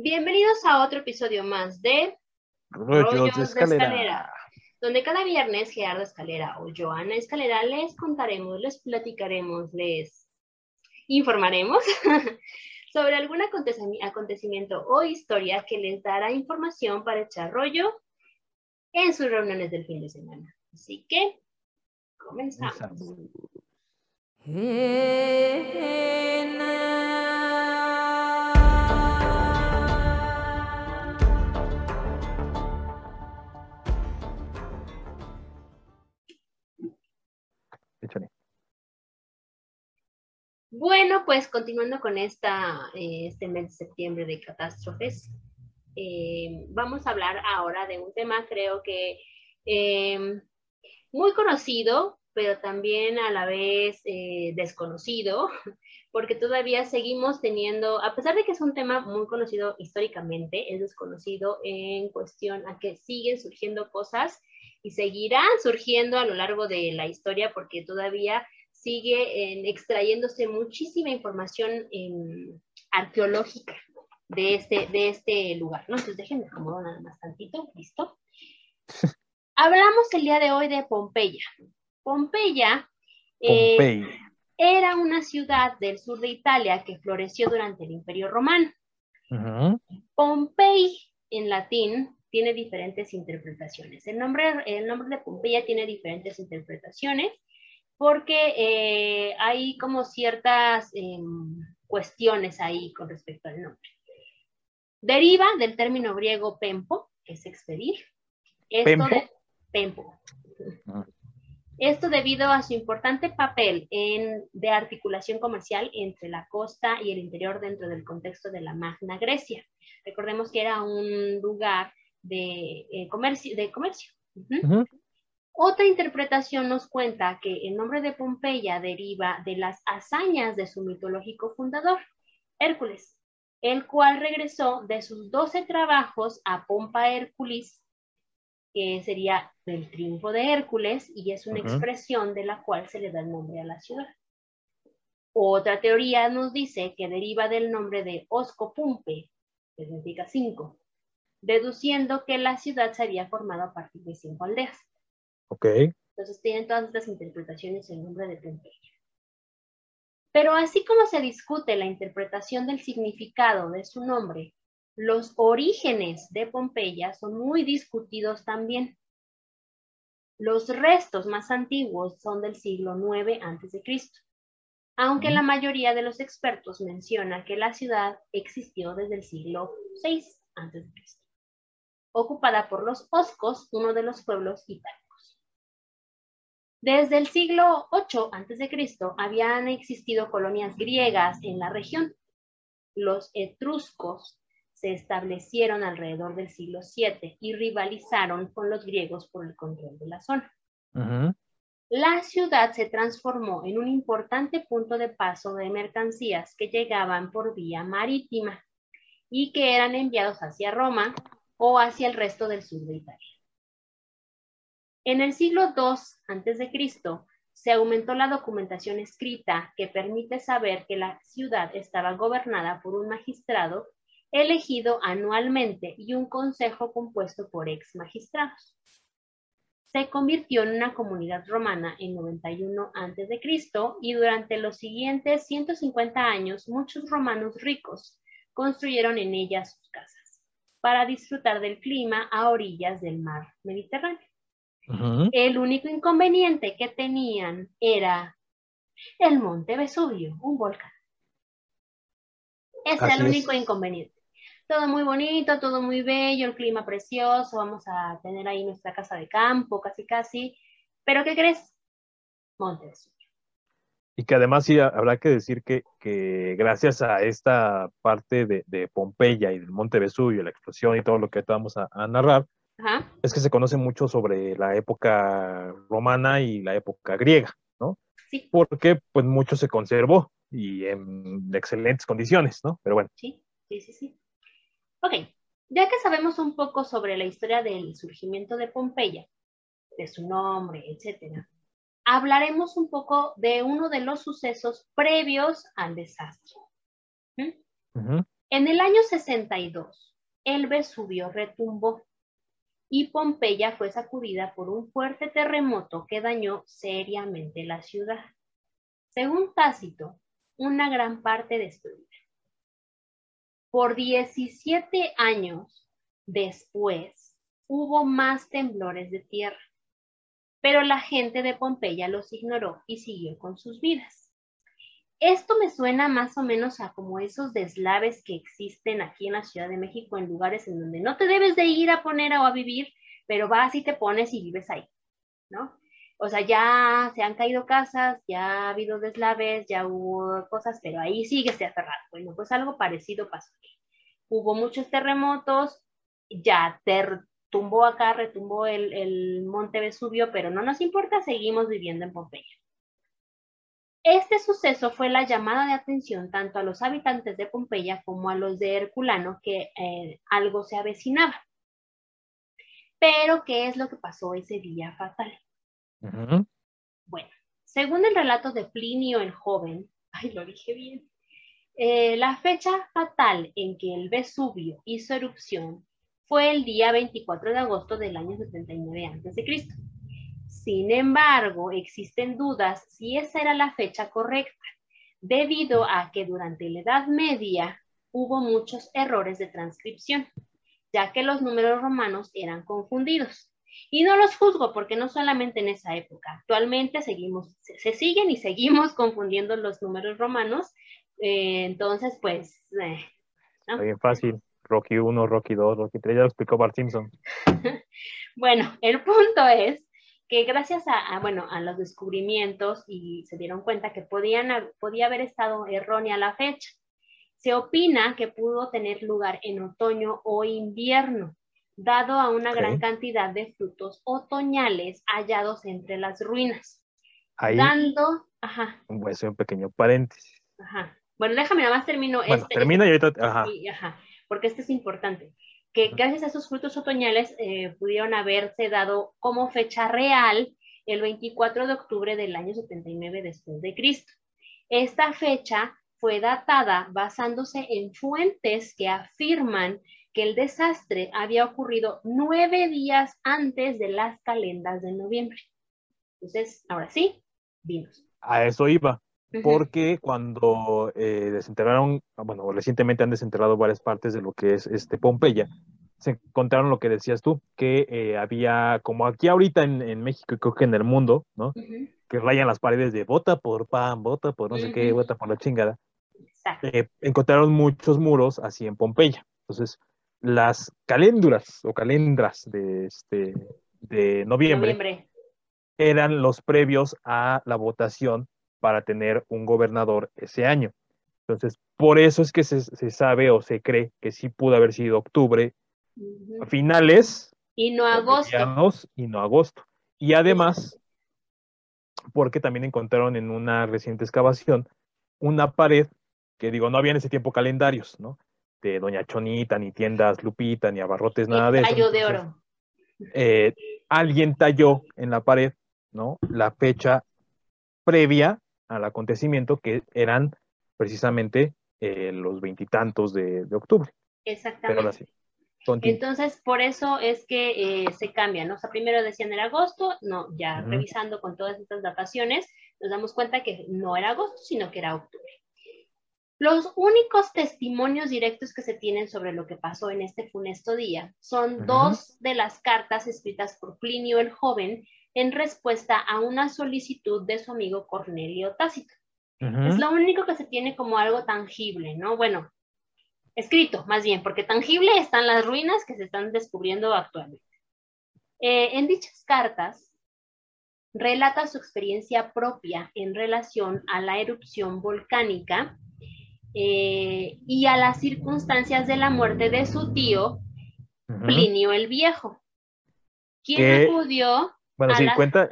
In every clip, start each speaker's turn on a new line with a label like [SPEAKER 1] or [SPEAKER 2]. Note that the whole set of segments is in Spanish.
[SPEAKER 1] Bienvenidos a otro episodio más de
[SPEAKER 2] Rollos, de escalera.
[SPEAKER 1] donde cada viernes Gerardo Escalera o Joana Escalera les contaremos, les platicaremos, les informaremos sobre algún acontecimiento o historia que les dará información para echar rollo en sus reuniones del fin de semana. Así que comenzamos. Bueno, pues continuando con esta, eh, este mes de septiembre de catástrofes, eh, vamos a hablar ahora de un tema creo que eh, muy conocido, pero también a la vez desconocido, porque todavía seguimos teniendo, a pesar de que es un tema muy conocido históricamente, es desconocido en cuestión a que siguen surgiendo cosas y seguirán surgiendo a lo largo de la historia porque todavía sigue extrayéndose muchísima información em, arqueológica de este, de este lugar, ¿no? Entonces déjenme acomodar nada más tantito, ¿listo? Hablamos el día de hoy de Pompeya. Pompeya eh, era una ciudad del sur de Italia que floreció durante el Imperio Romano. Pompey en latín tiene diferentes interpretaciones. El nombre, el nombre de Pompeya tiene diferentes interpretaciones porque eh, hay como ciertas em, cuestiones ahí con respecto al nombre. Deriva del término griego pempo, que es expedir. Esto De, pempo. Ah. Esto debido a su importante papel en, de articulación comercial entre la costa y el interior dentro del contexto de la Magna Grecia. Recordemos que era un lugar de, eh, comercio. De comercio. Otra interpretación nos cuenta que el nombre de Pompeya deriva de las hazañas de su mitológico fundador, Hércules, el cual regresó de sus doce trabajos a Pompa Hércules, que sería el triunfo de Hércules, y es una expresión de la cual se le da el nombre a la ciudad. Otra teoría nos dice que deriva del nombre de Oscopumpe, que significa cinco, deduciendo que la ciudad se había formado a partir de cinco aldeas.
[SPEAKER 2] Ok.
[SPEAKER 1] Entonces tienen todas estas interpretaciones el nombre de Pompeya. Pero así como se discute la interpretación del significado de su nombre, los orígenes de Pompeya son muy discutidos también. Los restos más antiguos son del siglo IX a.C., aunque la mayoría de los expertos menciona que la ciudad existió desde el siglo VI a.C., ocupada por los Oscos, uno de los pueblos itálicos. Desde el siglo VIII a.C. habían existido colonias griegas en la región. Los etruscos se establecieron alrededor del siglo VII y rivalizaron con los griegos por el control de la zona. La ciudad se transformó en un importante punto de paso de mercancías que llegaban por vía marítima y que eran enviados hacia Roma o hacia el resto del sur de Italia. En el siglo II a.C. se aumentó la documentación escrita que permite saber que la ciudad estaba gobernada por un magistrado elegido anualmente y un consejo compuesto por ex magistrados. Se convirtió en una comunidad romana en 91 a.C. y durante los siguientes 150 años muchos romanos ricos construyeron en ella sus casas para disfrutar del clima a orillas del mar Mediterráneo. El único inconveniente que tenían era el monte Vesubio, un volcán. Ese era el único inconveniente. Todo muy bonito, todo muy bello, el clima precioso, vamos a tener ahí nuestra casa de campo, casi casi. Pero ¿qué crees? Monte Vesubio.
[SPEAKER 2] Y que además sí habrá que decir que, gracias a esta parte de, Pompeya y del Monte Vesubio, la explosión y todo lo que vamos a narrar, es que se conoce mucho sobre la época romana y la época griega, ¿no?
[SPEAKER 1] Sí.
[SPEAKER 2] Porque pues mucho se conservó y en excelentes condiciones, ¿no? Pero bueno.
[SPEAKER 1] Sí, sí, sí, sí. Ok, ya que sabemos un poco sobre la historia del surgimiento de Pompeya, de su nombre, etcétera, hablaremos un poco de uno de los sucesos previos al desastre. En el año 62, el Vesubio retumbó y Pompeya fue sacudida por un fuerte terremoto que dañó seriamente la ciudad. Según Tácito, una gran parte destruida. Por 17 años después hubo más temblores de tierra, pero la gente de Pompeya los ignoró y siguió con sus vidas. Esto me suena más o menos a como esos deslaves que existen aquí en la Ciudad de México en lugares en donde no te debes de ir a poner o a vivir, pero vas y te pones y vives ahí, ¿no? O sea, ya se han caído casas, ya ha habido deslaves, ya hubo cosas, pero ahí sigue se aferrado. Bueno, pues algo parecido pasó aquí. Hubo muchos terremotos, ya tumbó acá, retumbó el, el monte Vesubio, pero no nos importa, seguimos viviendo en Pompeya. Este suceso fue la llamada de atención tanto a los habitantes de Pompeya como a los de Herculano que eh, algo se avecinaba. Pero, ¿qué es lo que pasó ese día fatal? Bueno, según el relato de Plinio el Joven, ay, lo dije bien, eh, la fecha fatal en que el Vesubio hizo erupción fue el día 24 de agosto del año 79 a.C. Sin embargo, existen dudas si esa era la fecha correcta, debido a que durante la Edad Media hubo muchos errores de transcripción ya que los números romanos eran confundidos. Y no los juzgo porque no solamente en esa época, actualmente seguimos, se, siguen y seguimos confundiendo los números romanos, eh, entonces pues... Eh,
[SPEAKER 2] bien fácil, Rocky 1, Rocky 2, Rocky 3, ya lo explicó Bart Simpson.
[SPEAKER 1] bueno, el punto es que gracias a, bueno, a los descubrimientos y se dieron cuenta que podían, podía haber estado errónea la fecha. Se opina que pudo tener lugar en otoño o invierno, dado a una gran cantidad de frutos otoñales hallados entre las ruinas.
[SPEAKER 2] Ahí, dando, ajá. Voy a hacer un pequeño paréntesis.
[SPEAKER 1] Ajá. Bueno, déjame nada más termino
[SPEAKER 2] bueno, este. Termina y ahorita, ajá.
[SPEAKER 1] ajá. Porque este es importante. Que gracias a esos frutos otoñales eh, pudieron haberse dado como fecha real el 24 de octubre del año 79 después de Cristo. Esta fecha fue datada basándose en fuentes que afirman que el desastre había ocurrido nueve días antes de las calendas de noviembre. Entonces, ahora sí, vimos.
[SPEAKER 2] A eso iba, porque cuando eh, desenterraron, bueno, recientemente han desenterrado varias partes de lo que es este Pompeya, se encontraron lo que decías tú, que eh, había, como aquí ahorita en, México y creo que en el mundo, ¿no? Que rayan las paredes de bota por pan, bota por no sé qué, bota por la chingada. Eh, encontraron muchos muros así en Pompeya. Entonces, las caléndulas o calendras de, este, de noviembre, eran los previos a la votación para tener un gobernador ese año. Entonces, por eso es que se, sabe o se cree que sí pudo haber sido octubre, a finales.
[SPEAKER 1] Y no agosto.
[SPEAKER 2] Y no agosto. Y además, porque también encontraron en una reciente excavación una pared que digo, no había en ese tiempo calendarios, ¿no? De Doña Chonita, ni tiendas Lupita, ni abarrotes, nada de
[SPEAKER 1] eso. de oro.
[SPEAKER 2] Eh, alguien talló en la pared, ¿no? La fecha previa al acontecimiento, que eran precisamente eh, los veintitantos de, octubre.
[SPEAKER 1] Exactamente. Entonces, por eso es que eh, se cambia, ¿no? O sea, primero decían era agosto, no, ya revisando con todas estas dataciones, nos damos cuenta que no era agosto, sino que era octubre. Los únicos testimonios directos que se tienen sobre lo que pasó en este funesto día son dos de las cartas escritas por Plinio el Joven en respuesta a una solicitud de su amigo Cornelio Tácito. Es lo único que se tiene como algo tangible, ¿no? Bueno, escrito más bien, porque tangible están las ruinas que se están descubriendo actualmente. Eh, en dichas cartas, relata su experiencia propia en relación a la erupción volcánica eh, y a las circunstancias de la muerte de su tío, Plinio el Viejo, quien acudió
[SPEAKER 2] bueno, a la, cuenta...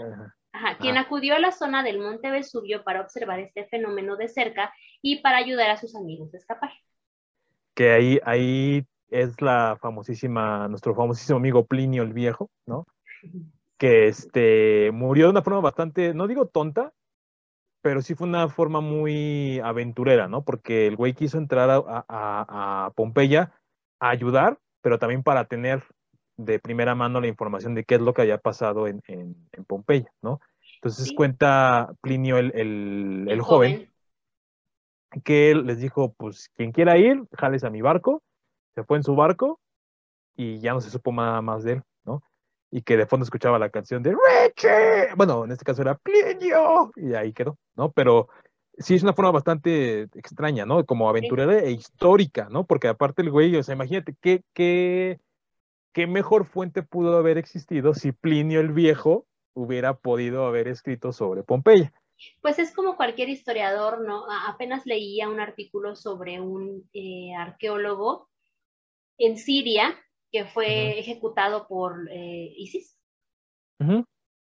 [SPEAKER 1] quien acudió a la zona del Monte Vesubio para observar este fenómeno de cerca y para ayudar a sus amigos a escapar.
[SPEAKER 2] Que ahí, ahí es la famosísima, nuestro famosísimo amigo Plinio el Viejo, ¿no? Que este, murió de una forma bastante, no digo tonta, pero sí fue una forma muy aventurera, ¿no? Porque el güey quiso entrar a, Pompeya a ayudar, pero también para tener de primera mano la información de qué es lo que había pasado en, Pompeya, ¿no? Entonces cuenta Plinio el, el, joven, que él les dijo, pues quien quiera ir, jales a mi barco, se fue en su barco y ya no se supo nada más de él, ¿no? Y que de fondo escuchaba la canción de Richie, bueno, en este caso era Plinio, y ahí quedó, ¿no? Pero sí es una forma bastante extraña, ¿no? Como aventurera e histórica, ¿no? Porque aparte el güey, o sea, imagínate qué, qué, qué mejor fuente pudo haber existido si Plinio el Viejo hubiera podido haber escrito sobre Pompeya.
[SPEAKER 1] Pues es como cualquier historiador, ¿no? Apenas leía un artículo sobre un eh, arqueólogo en Siria que fue ejecutado por eh, ISIS.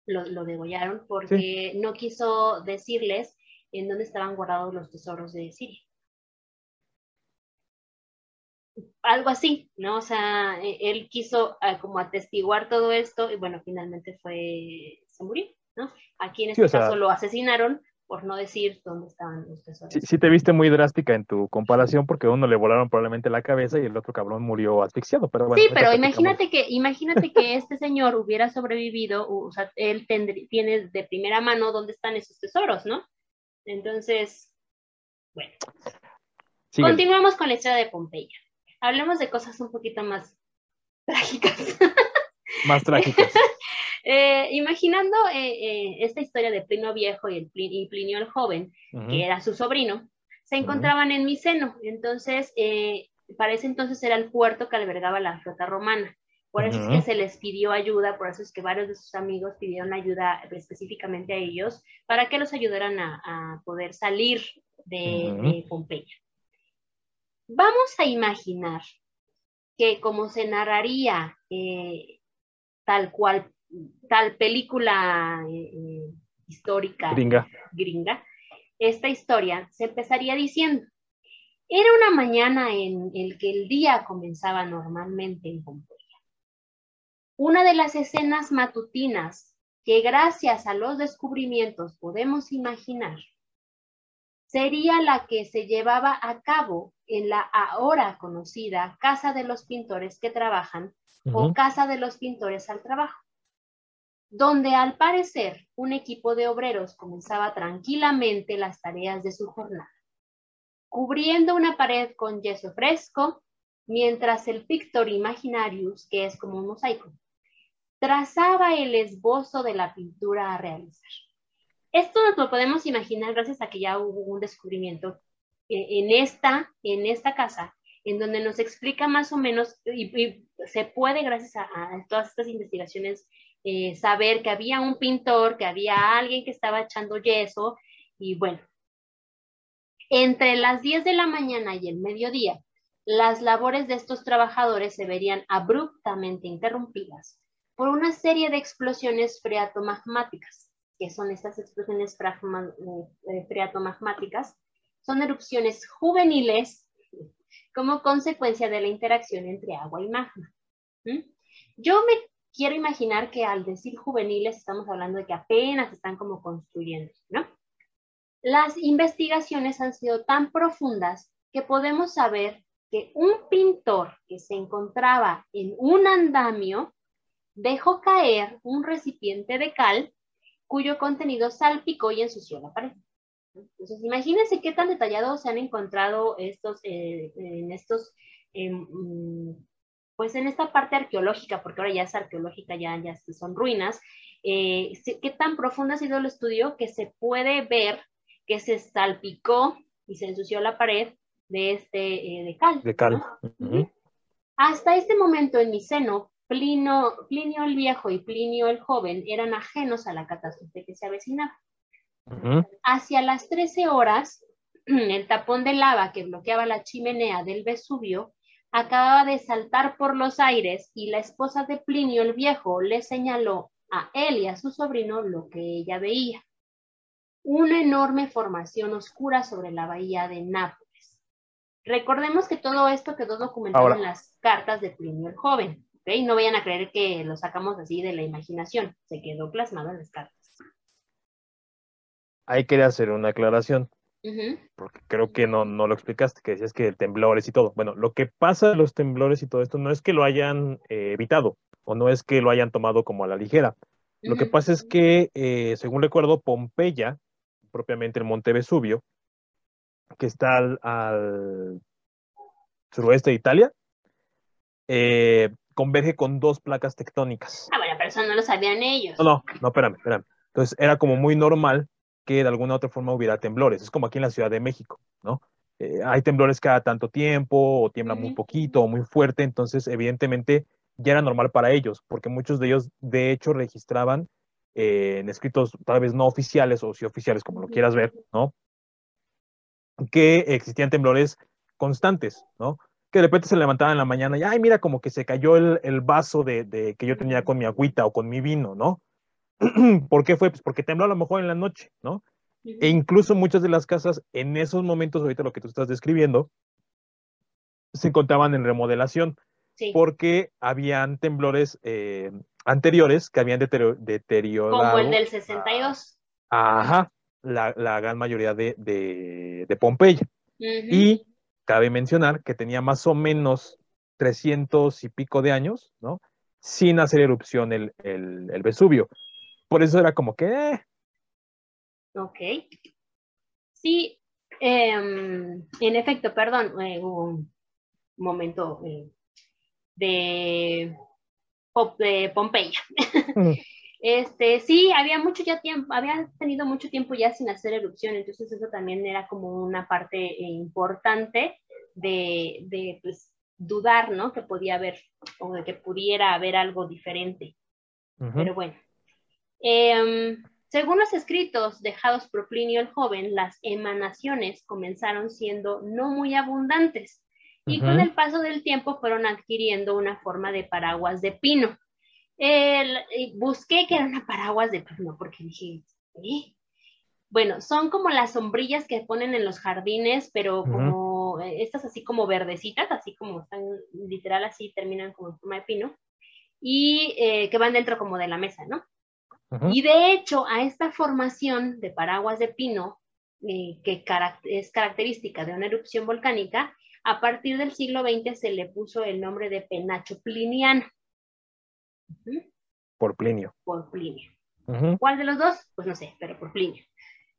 [SPEAKER 1] lo, degollaron porque no quiso decirles en dónde estaban guardados los tesoros de Siria. Algo así, ¿no? O sea, e, él quiso ah, como atestiguar todo esto y bueno, finalmente fue, se murió. Aquí en este caso lo asesinaron por no decir dónde estaban los tesoros.
[SPEAKER 2] Sí, te viste muy drástica en tu comparación porque uno le volaron probablemente la cabeza y el otro cabrón murió asfixiado, pero bueno.
[SPEAKER 1] Sí, pero imagínate que, imagínate que este señor hubiera sobrevivido, o sea, él tiene de primera mano dónde están esos tesoros, ¿no? Entonces, bueno. Continuamos con la historia de Pompeya. Hablemos de cosas un poquito más trágicas.
[SPEAKER 2] Más trágicas.
[SPEAKER 1] Eh, imaginando eh, eh, esta historia de Plinio Viejo y, el Plinio el Joven, que era su sobrino, se encontraban en Miceno. Entonces, para ese entonces era el puerto que albergaba la flota romana. Por eso es que se les pidió ayuda, por eso es que varios de sus amigos pidieron ayuda específicamente a ellos para que los ayudaran a, poder salir de, Pompeya. Vamos a imaginar que como se narraría tal cual tal película eh, eh, histórica
[SPEAKER 2] gringa.
[SPEAKER 1] gringa, esta historia se empezaría diciendo, era una mañana en el que el día comenzaba normalmente en Pompeya. Una de las escenas matutinas que gracias a los descubrimientos podemos imaginar sería la que se llevaba a cabo en la ahora conocida Casa de los Pintores que Trabajan o Casa de los Pintores al Trabajo donde al parecer un equipo de obreros comenzaba tranquilamente las tareas de su jornada, cubriendo una pared con yeso fresco, mientras el Pictor Imaginarius, que es como un mosaico, trazaba el esbozo de la pintura a realizar. Esto nos lo podemos imaginar gracias a que ya hubo un descubrimiento en esta, en esta casa, en donde nos explica más o menos, y, se puede, gracias a todas estas investigaciones eh, saber que había un pintor, que había alguien que estaba echando yeso y bueno, entre las 10 de la mañana y el mediodía, las labores de estos trabajadores se verían abruptamente interrumpidas por una serie de explosiones freatomagmáticas, que son estas explosiones eh, freatomagmáticas, son erupciones juveniles como consecuencia de la interacción entre agua y magma. Yo me quiero imaginar que al decir juveniles estamos hablando de que apenas están como construyendo, ¿no? Las investigaciones han sido tan profundas que podemos saber que un pintor que se encontraba en un andamio dejó caer un recipiente de cal cuyo contenido salpicó y ensució la pared. Entonces, imagínense qué tan detallados se han encontrado estos, eh, en estos em, pues en esta parte arqueológica, porque ahora ya es arqueológica, ya, ya son ruinas, eh, qué tan profundo ha sido el estudio que se puede ver que se salpicó y se ensució la pared de este eh, de cal.
[SPEAKER 2] De cal.
[SPEAKER 1] Hasta este momento en Miceno, Plinio, Plinio el Viejo y Plinio el Joven eran ajenos a la catástrofe que se avecinaba. Hacia las 13 horas, el tapón de lava que bloqueaba la chimenea del Vesubio acababa de saltar por los aires y la esposa de Plinio el Viejo le señaló a él y a su sobrino lo que ella veía. Una enorme formación oscura sobre la bahía de Nápoles. Recordemos que todo esto quedó documentado en las cartas de Plinio el Joven. ¿Okay? No vayan a creer que lo sacamos así de la imaginación. Se quedó plasmado en las cartas.
[SPEAKER 2] ahí quería hacer una aclaración, porque creo que no, no lo explicaste, que decías que temblores y todo. Bueno, lo que pasa de los temblores y todo esto no es que lo hayan eh, evitado o no es que lo hayan tomado como a la ligera. Lo que pasa es que, eh, según recuerdo, Pompeya, propiamente el Monte Vesubio, que está al, suroeste de Italia, eh, converge con dos placas tectónicas.
[SPEAKER 1] Ah, bueno, pero eso no lo sabían ellos.
[SPEAKER 2] No, no, no, espérame, espérame. Entonces era como muy normal que de alguna u otra forma hubiera temblores. Es como aquí en la Ciudad de México, ¿no? Eh, hay temblores cada tanto tiempo, o tiembla muy poquito, o muy fuerte, entonces evidentemente ya era normal para ellos, porque muchos de ellos de hecho registraban eh, en escritos tal vez no oficiales o sí oficiales, como lo quieras ver, ¿no? Que existían temblores constantes, ¿no? Que de repente se levantaban en la mañana y, ay, mira, como que se cayó el, vaso de, que yo tenía con mi agüita o con mi vino, ¿no? ¿Por qué fue? Pues porque tembló a lo mejor en la noche, ¿no? E incluso muchas de las casas en esos momentos, ahorita lo que tú estás describiendo, se encontraban en remodelación porque habían temblores eh, anteriores que habían deteriorado.
[SPEAKER 1] Como el del 62.
[SPEAKER 2] Ajá, la, gran mayoría de, de, Pompeya. Y cabe mencionar que tenía más o menos 300 y pico de años, ¿no? Sin hacer erupción el, el, Vesubio. Por eso era como que... Eh.
[SPEAKER 1] Ok. Sí, em, en efecto, perdón, eh, un momento de, Pompeya. Este, sí, había mucho ya tiempo, había tenido mucho tiempo ya sin hacer erupción, entonces eso también era como una parte eh, importante de, de pues, dudar, ¿no? Que podía haber, o de que pudiera haber algo diferente. Pero bueno. Em, según los escritos dejados por Plinio el Joven, las emanaciones comenzaron siendo no muy abundantes, y con el paso del tiempo fueron adquiriendo una forma de paraguas de pino. El, busqué que era una paraguas de pino porque dije, ¿eh? Bueno, son como las sombrillas que ponen en los jardines, pero como eh, estas así como verdecitas, así como están literal así, terminan como en forma de pino, y eh, que van dentro como de la mesa, ¿no? Y de hecho, a esta formación de paraguas de pino, que es característica de una erupción volcánica, a partir del siglo XX se le puso el nombre de penacho pliniano.
[SPEAKER 2] Por Plinio.
[SPEAKER 1] Por Plinio. ¿Cuál de los dos? Pues no sé, pero por Plinio.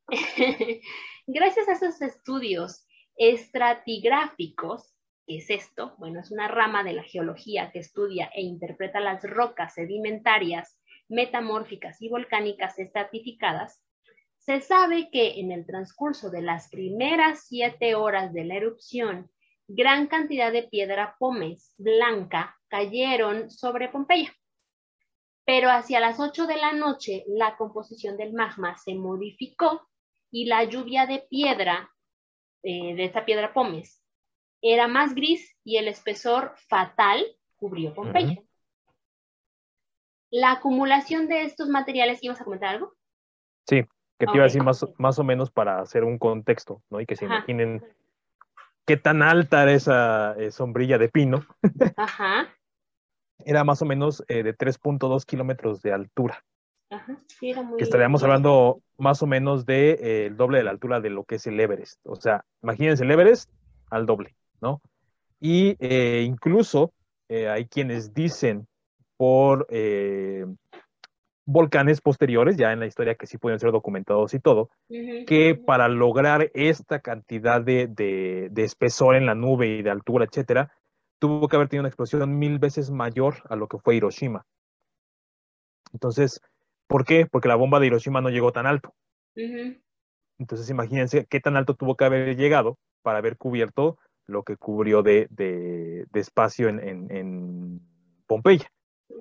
[SPEAKER 1] Gracias a esos estudios estratigráficos, ¿qué es esto? Bueno, es una rama de la geología que estudia e interpreta las rocas sedimentarias, metamórficas y volcánicas estratificadas. Se sabe que en el transcurso de las primeras siete horas de la erupción gran cantidad de piedra pómez blanca cayeron sobre Pompeya. Pero hacia las 8 de la noche la composición del magma se modificó y la lluvia de piedra, eh, de esta piedra pómez, era más gris y el espesor fatal cubrió Pompeya. La acumulación de estos materiales, ¿ibas a comentar algo?
[SPEAKER 2] Sí, que te iba a decir más, más o menos para hacer un contexto, ¿no? Y que se imaginen qué tan alta era esa eh, sombrilla de pino. Ajá. Era más o menos eh, de 3.2 kilómetros de altura. Ajá, sí, era muy que estaríamos hablando más o menos de eh, el doble de la altura de lo que es el Everest. O sea, imagínense el Everest al doble, ¿no? Y incluso hay quienes dicen por volcanes posteriores, ya en la historia que sí pueden ser documentados y todo, que para lograr esta cantidad de, espesor en la nube y de altura, etcétera, tuvo que haber tenido una explosión mil veces mayor a lo que fue Hiroshima. Entonces, ¿por qué? Porque la bomba de Hiroshima no llegó tan alto. Entonces, imagínense qué tan alto tuvo que haber llegado para haber cubierto lo que cubrió de, espacio en, en, en Pompeya.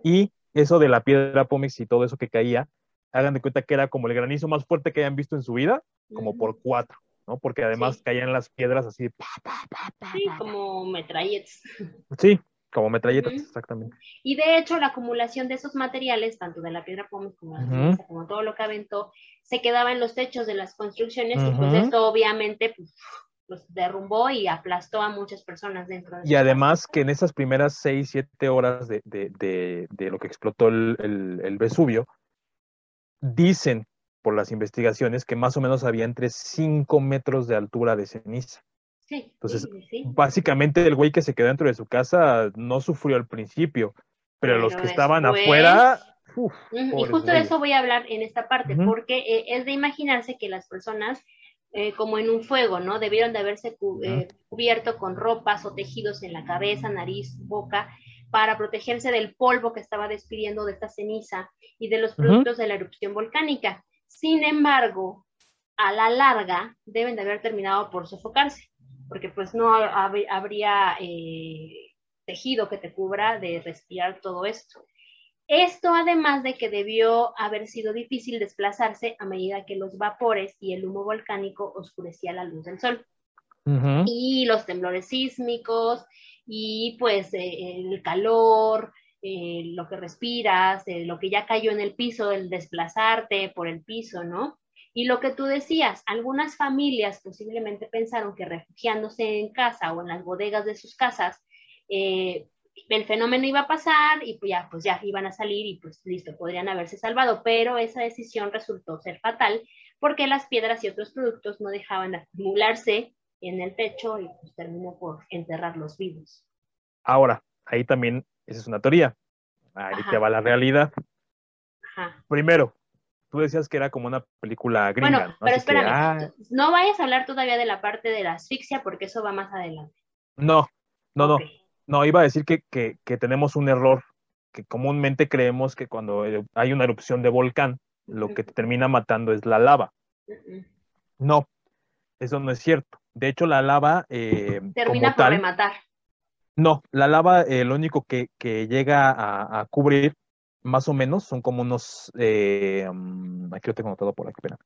[SPEAKER 2] Y eso de la piedra pómez y todo eso que caía, hagan de cuenta que era como el granizo más fuerte que hayan visto en su vida, como por cuatro, ¿no? Porque además caían las piedras así.
[SPEAKER 1] sí, como metralletas.
[SPEAKER 2] Sí, como metralletas, exactamente.
[SPEAKER 1] Y de hecho, la acumulación de esos materiales, tanto de la piedra pómez como, como todo lo que aventó, se quedaba en los techos de las construcciones y pues esto obviamente pues, los derrumbó y aplastó a muchas personas dentro
[SPEAKER 2] de Y además que en esas primeras seis, siete horas de, lo que explotó el, Vesubio, dicen por las investigaciones, que más o menos había entre 5 metros de altura de ceniza.
[SPEAKER 1] Sí,
[SPEAKER 2] Entonces, básicamente el güey que se quedó dentro de su casa no sufrió al principio, pero, los que estaban afuera...
[SPEAKER 1] y justo de eso voy a hablar en esta parte, porque eh, es de imaginarse que las personas, eh, como en un fuego, ¿no? Debieron de haberse eh, cubierto con ropas o tejidos en la cabeza, nariz, boca, para protegerse del polvo que estaba despidiendo de esta ceniza y de los productos de la erupción volcánica. Sin embargo, a la larga deben de haber terminado por sofocarse, porque pues no habría eh, tejido que te cubra de respirar todo esto. Esto además de que debió haber sido difícil desplazarse a medida que los vapores y el humo volcánico oscurecía la luz del sol. Y los temblores sísmicos y pues eh, el calor, eh, lo que respiras, eh, lo que ya cayó en el piso, el desplazarte por el piso, ¿no? Y lo que tú decías, algunas familias posiblemente pensaron que refugiándose en casa o en las bodegas de sus casas, el fenómeno iba a pasar y pues ya, pues ya iban a salir y pues listo, podrían haberse salvado, pero esa decisión resultó ser fatal porque las piedras y otros productos no dejaban de acumularse en el techo y pues terminó por enterrarlos vivos.
[SPEAKER 2] Ahora, ahí también, esa es una teoría. Ahí te va la realidad. Ajá. Primero, tú decías que era como una película gringa.
[SPEAKER 1] Bueno, pero espérame, ah. no vayas a hablar todavía de la parte de la asfixia porque eso va más adelante.
[SPEAKER 2] No, no, no. No, iba a decir que, que, que, tenemos un error, que comúnmente creemos que cuando hay una erupción de volcán, lo que te termina matando es la lava. No, eso no es cierto. De hecho, la lava... Eh,
[SPEAKER 1] Termina por rematar.
[SPEAKER 2] No, la lava eh, lo único que, llega a, cubrir, más o menos, son como unos... Eh, mm, aquí lo tengo anotado por aquí, espera.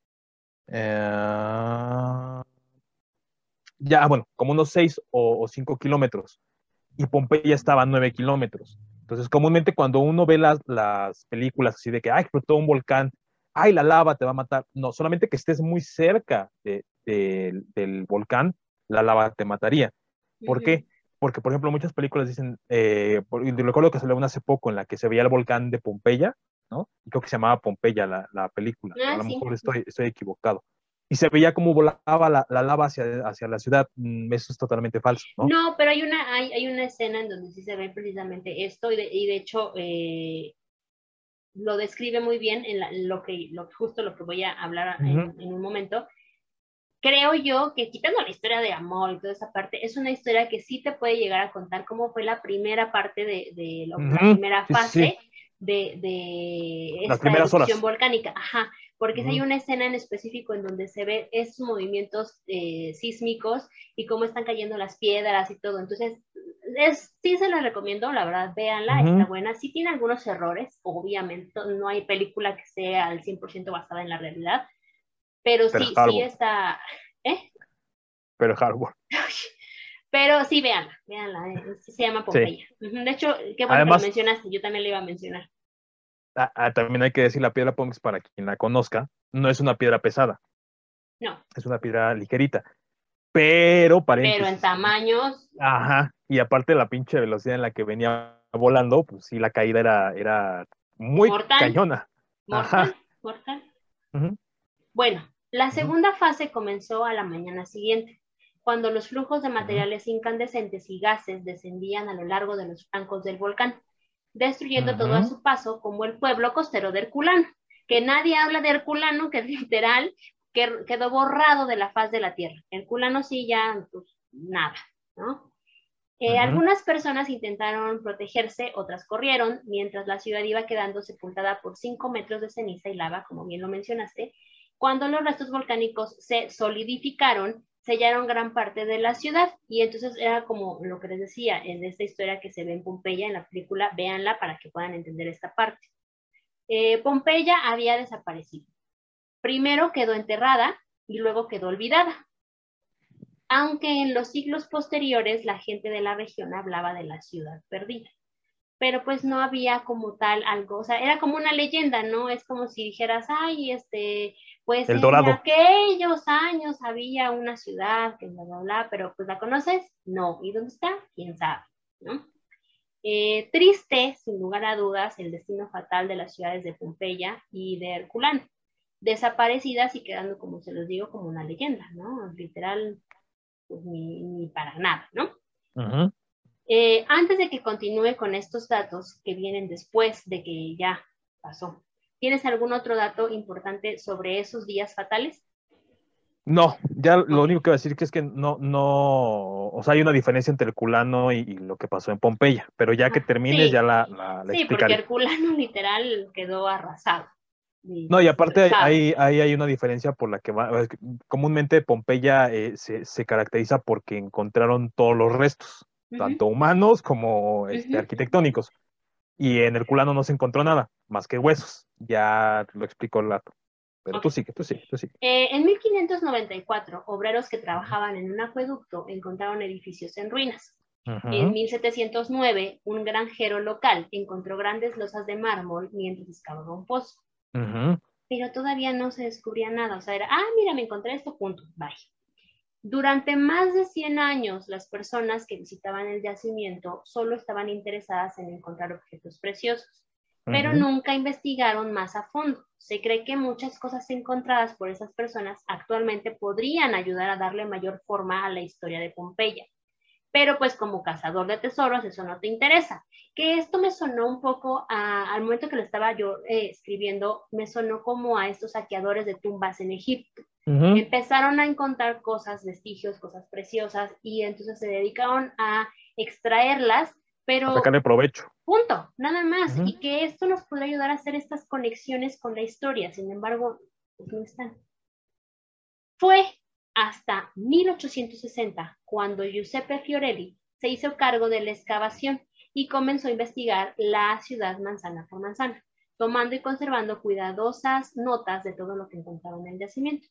[SPEAKER 2] ya, bueno, como unos 6 o 5 kilómetros. Y Pompeya estaba a 9 kilómetros. Entonces, comúnmente cuando uno ve las, las películas así de que, ay, explotó un volcán, ay, la lava te va a matar. No, solamente que estés muy cerca de, del volcán, la lava te mataría. ¿Por qué? Porque, por ejemplo, muchas películas dicen, eh, recuerdo que salió una hace poco en la que se veía el volcán de Pompeya, ¿no? Y creo que se llamaba Pompeya la, la película. Ah, a lo mejor estoy, estoy equivocado y se veía como volaba la, la, lava hacia, hacia la ciudad. Mm, eso es totalmente falso, ¿no?
[SPEAKER 1] No, pero hay una, hay, hay una escena en donde sí se ve precisamente esto y de, y de hecho eh, lo describe muy bien en lo, que, lo, justo lo que voy a hablar en, en, un momento, creo yo que quitando la historia de amor y toda esa parte, es una historia que sí te puede llegar a contar cómo fue la primera parte de, de la primera fase de, de esta erupción volcánica. Ajá, porque hay una escena en específico en donde se ve esos movimientos eh, sísmicos y cómo están cayendo las piedras y todo. Entonces, es, sí se las recomiendo, la verdad, véanla, está buena. Sí tiene algunos errores, obviamente, no hay película que sea al 100% basada en la realidad, pero, sí, sí está. ¿Eh?
[SPEAKER 2] Pero hardware.
[SPEAKER 1] Pero sí, véanla, véanla, eh, se llama Pompeya. De hecho, qué bueno que lo mencionaste, yo también le iba a mencionar.
[SPEAKER 2] Ah, ah, también hay que decir, la piedra Ponx, para quien la conozca, no es una piedra pesada.
[SPEAKER 1] No.
[SPEAKER 2] Es una piedra ligerita. Pero,
[SPEAKER 1] Pero en tamaños.
[SPEAKER 2] Ajá. Y aparte de la pinche velocidad en la que venía volando, pues sí, la caída era, era muy cañona.
[SPEAKER 1] Mortal. Mortal. Bueno, la segunda fase comenzó a la mañana siguiente, cuando los flujos de materiales incandescentes y gases descendían a lo largo de los flancos del volcán, destruyendo todo a su paso, como el pueblo costero de Herculano, que nadie habla de Herculano, que literal, que quedó borrado de la faz de la tierra. Herculano sí ya, pues nada, ¿no? Eh, algunas personas intentaron protegerse, otras corrieron, mientras la ciudad iba quedando sepultada por cinco metros de ceniza y lava, como bien lo mencionaste, cuando los restos volcánicos se solidificaron, sellaron gran parte de la ciudad y entonces era como lo que les decía en esta historia que se ve en Pompeya, en la película, véanla para que puedan entender esta parte. Eh, Pompeya había desaparecido. Primero quedó enterrada y luego quedó olvidada. Aunque en los siglos posteriores la gente de la región hablaba de la ciudad perdida pero pues no había como tal algo, o sea, era como una leyenda, ¿no? Es como si dijeras, ay, este, pues en aquellos años había una ciudad que bla, bla, bla, pero pues la conoces, no, ¿y dónde está? ¿Quién sabe? ¿no? Eh, triste, sin lugar a dudas, el destino fatal de las ciudades de Pompeya y de Herculano. desaparecidas y quedando, como se los digo, como una leyenda, ¿no? Literal, pues ni, para nada, ¿no? Eh, antes de que continúe con estos datos que vienen después de que ya pasó, ¿tienes algún otro dato importante sobre esos días fatales?
[SPEAKER 2] No, ya lo único que voy a decir que es que no, no, o sea, hay una diferencia entre el culano y, lo que pasó en Pompeya, pero ya que termines ya la, la,
[SPEAKER 1] Sí, porque el culano literal quedó arrasado.
[SPEAKER 2] No, y aparte hay, hay, hay, una diferencia por la que va, comúnmente Pompeya eh, se, se, caracteriza porque encontraron todos los restos, tanto humanos como este, arquitectónicos, y en el culano no se encontró nada, más que huesos, ya lo explicó el dato. Pero tú sí, tú sí, tú sí.
[SPEAKER 1] Eh, en 1594, obreros que trabajaban en un acueducto encontraron edificios en ruinas. En 1709, un granjero local encontró grandes losas de mármol mientras excavaba un pozo. Pero todavía no se descubría nada. O sea, era, ah, mira, me encontré esto, punto, bye. Durante más de 100 años, las personas que visitaban el yacimiento solo estaban interesadas en encontrar objetos preciosos pero nunca investigaron más a fondo. Se cree que muchas cosas encontradas por esas personas actualmente podrían ayudar a darle mayor forma a la historia de Pompeya. Pero pues como cazador de tesoros eso no te interesa. Que esto me sonó un poco al momento que lo estaba yo eh, escribiendo, me sonó como a estos saqueadores de tumbas en Egipto. Empezaron a encontrar cosas, vestigios, cosas preciosas y entonces se dedicaron a extraerlas pero...
[SPEAKER 2] sacarle provecho.
[SPEAKER 1] Punto, nada más. Y que esto nos podría ayudar a hacer estas conexiones con la historia. Sin embargo, pues no están. Fue hasta 1860 cuando Giuseppe Fiorelli se hizo cargo de la excavación y comenzó a investigar la ciudad manzana por manzana, tomando y conservando cuidadosas notas de todo lo que encontraba en el yacimiento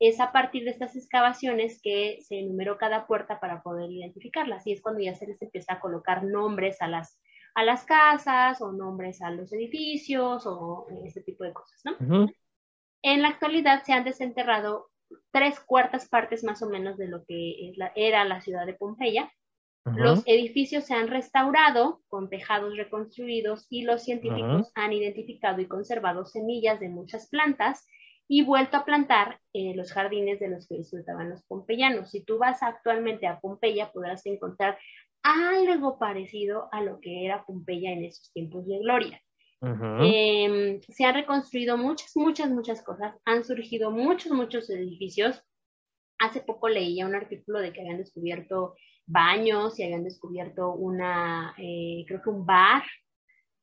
[SPEAKER 1] es a partir de estas excavaciones que se enumeró cada puerta para poder identificarlas. Y es cuando ya se les empieza a colocar nombres a las, a las casas o nombres a los edificios o ese tipo de cosas, ¿no? En la actualidad se han desenterrado tres cuartas partes más o menos de lo que era la ciudad de Pompeya. Los edificios se han restaurado con tejados reconstruidos y los científicos han identificado y conservado semillas de muchas plantas y vuelto a plantar eh, los jardines de los que disfrutaban los pompeyanos. Si tú vas actualmente a Pompeya, podrás encontrar algo parecido a lo que era Pompeya en esos tiempos de gloria. Em, se han reconstruido muchas, muchas, muchas cosas, han surgido muchos, muchos edificios. Hace poco leía un artículo de que habían descubierto baños y habían descubierto una, eh, creo que un bar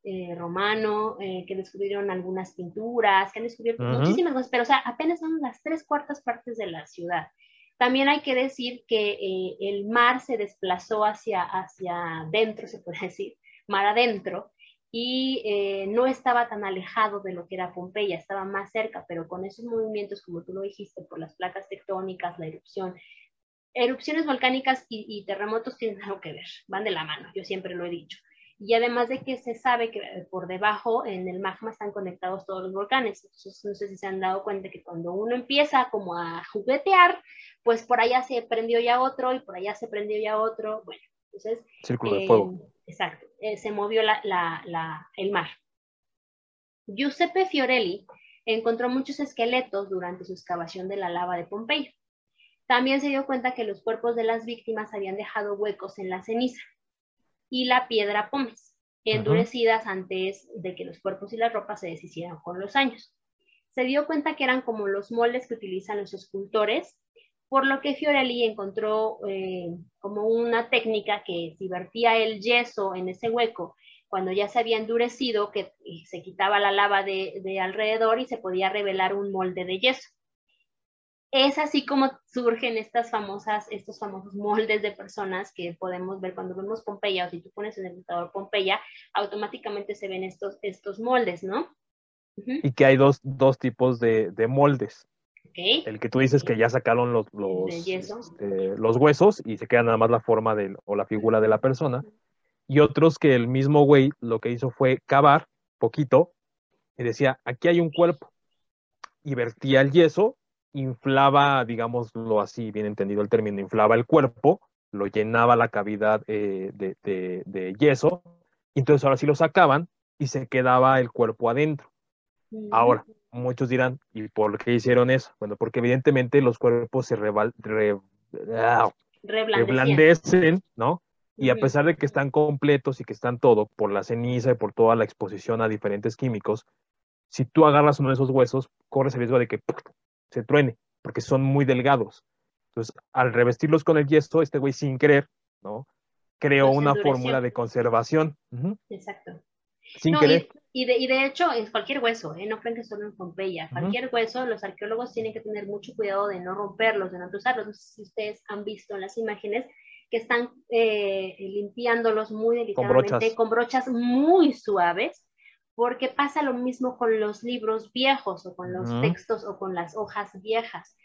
[SPEAKER 1] eh, romano, eh, que descubrieron algunas pinturas, que han descubierto muchísimas cosas, pero o sea, apenas son las tres cuartas partes de la ciudad. También hay que decir que eh, el mar se desplazó hacia, hacia adentro, se puede decir, mar adentro, y no estaba tan alejado de lo que era Pompeya, estaba más cerca, pero con esos movimientos, como tú lo dijiste, por las placas tectónicas, la erupción, erupciones volcánicas y terremotos tienen algo que ver, van de la mano, yo siempre lo he dicho y además de que se sabe que eh, por debajo en el magma están conectados todos los volcanes. Entonces, no sé si se han dado cuenta que cuando uno empieza como a juguetear, pues por allá se prendió ya otro y por allá se prendió ya otro. Bueno, entonces...
[SPEAKER 2] Círculo de fuego.
[SPEAKER 1] Eh, exacto, eh, se movió la, la, el mar. Giuseppe Fiorelli encontró muchos esqueletos durante su excavación de la lava de Pompeya. También se dio cuenta que los cuerpos de las víctimas habían dejado huecos en la ceniza y la piedra pómez, endurecidas antes de que los cuerpos y las ropas se deshicieran con los años. Se dio cuenta que eran como los moldes que utilizan los escultores, por lo que Fiorelli encontró eh, como una técnica que si vertía el yeso en ese hueco, cuando ya se había endurecido, que se quitaba la lava de, de alrededor y se podía revelar un molde de yeso es así como surgen estas famosas, estos famosos moldes de personas que podemos ver cuando vemos Pompeya o si tú pones en el computador Pompeya, automáticamente se ven estos, estos moldes, ¿no?
[SPEAKER 2] Y que hay dos, dos tipos de, de moldes. El que tú dices que ya sacaron los, los, este, los, huesos y se queda nada más la forma del, o la figura de la persona. Y otros que el mismo güey lo que hizo fue cavar poquito y decía, aquí hay un cuerpo. Y vertía el yeso inflaba, digámoslo así, bien entendido el término, inflaba el cuerpo, lo llenaba la cavidad eh, de, yeso, y entonces ahora sí lo sacaban y se quedaba el cuerpo adentro. Ahora, muchos dirán, ¿y por qué hicieron eso? Bueno, porque evidentemente los cuerpos se ah, reblandecen, ¿no? Y a pesar de que están completos y que están todo por la ceniza y por toda la exposición a diferentes químicos, si tú agarras uno de esos huesos, corres el riesgo de que se truene, porque son muy delgados. Entonces, al revestirlos con el yeso, este güey sin querer, ¿no? Creó una fórmula de conservación.
[SPEAKER 1] Exacto. Sin querer. Y, de, y, de, hecho, es cualquier hueso, ¿eh? no creen que solo en Pompeya. Cualquier hueso, los arqueólogos tienen que tener mucho cuidado de no romperlos, de no usarlos. No sé si ustedes han visto en las imágenes que están eh, limpiándolos muy delicadamente con brochas muy suaves porque pasa lo mismo con los libros viejos o con los textos o con las hojas viejas.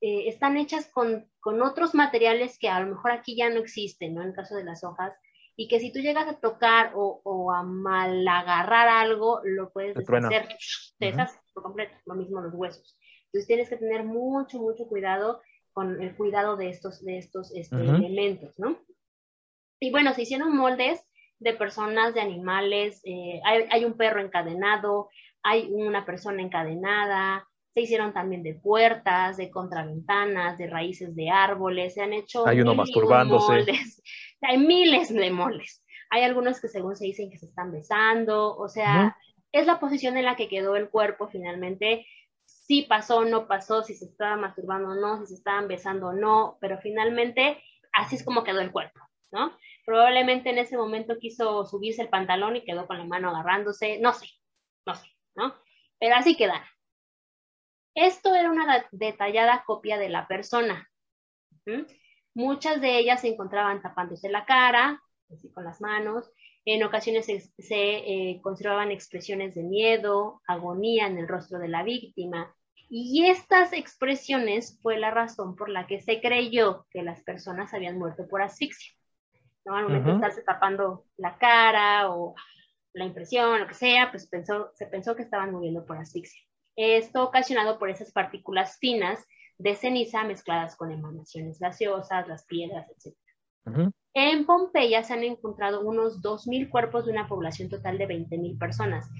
[SPEAKER 1] Eh, están hechas con, otros materiales que a lo mejor aquí ya no existen, ¿no? En el caso de las hojas, y que si tú llegas a tocar o, a mal agarrar algo, lo puedes deshacer, te por completo, lo mismo los huesos. Entonces tienes que tener mucho, mucho cuidado con el cuidado de estos, de estos este, elementos, ¿no? Y bueno, se hicieron moldes de personas, de animales, eh, hay, un perro encadenado, hay una persona encadenada, se hicieron también de puertas, de contraventanas, de raíces de árboles, se han hecho...
[SPEAKER 2] Hay uno masturbándose.
[SPEAKER 1] hay miles de moles. Hay algunos que según se dicen que se están besando, o sea, es la posición en la que quedó el cuerpo finalmente. Si pasó o no pasó, si se estaba masturbando o no, si se estaban besando o no, pero finalmente así es como quedó el cuerpo, ¿no? Probablemente en ese momento quiso subirse el pantalón y quedó con la mano agarrándose, no sé, no sé, ¿no? Pero así quedaron. Esto era una detallada copia de la persona. Muchas de ellas se encontraban tapándose la cara, así con las manos. En ocasiones se, eh, conservaban expresiones de miedo, agonía en el rostro de la víctima. Y estas expresiones fue la razón por la que se creyó que las personas habían muerto por asfixia. ¿No? Al momento de estarse tapando la cara o la impresión, lo que sea, pues pensó, se pensó que estaban muriendo por asfixia. Esto ocasionado por esas partículas finas de ceniza mezcladas con emanaciones gaseosas, las piedras, etc. En Pompeya se han encontrado unos 2.000 cuerpos de una población total de 20.000 personas.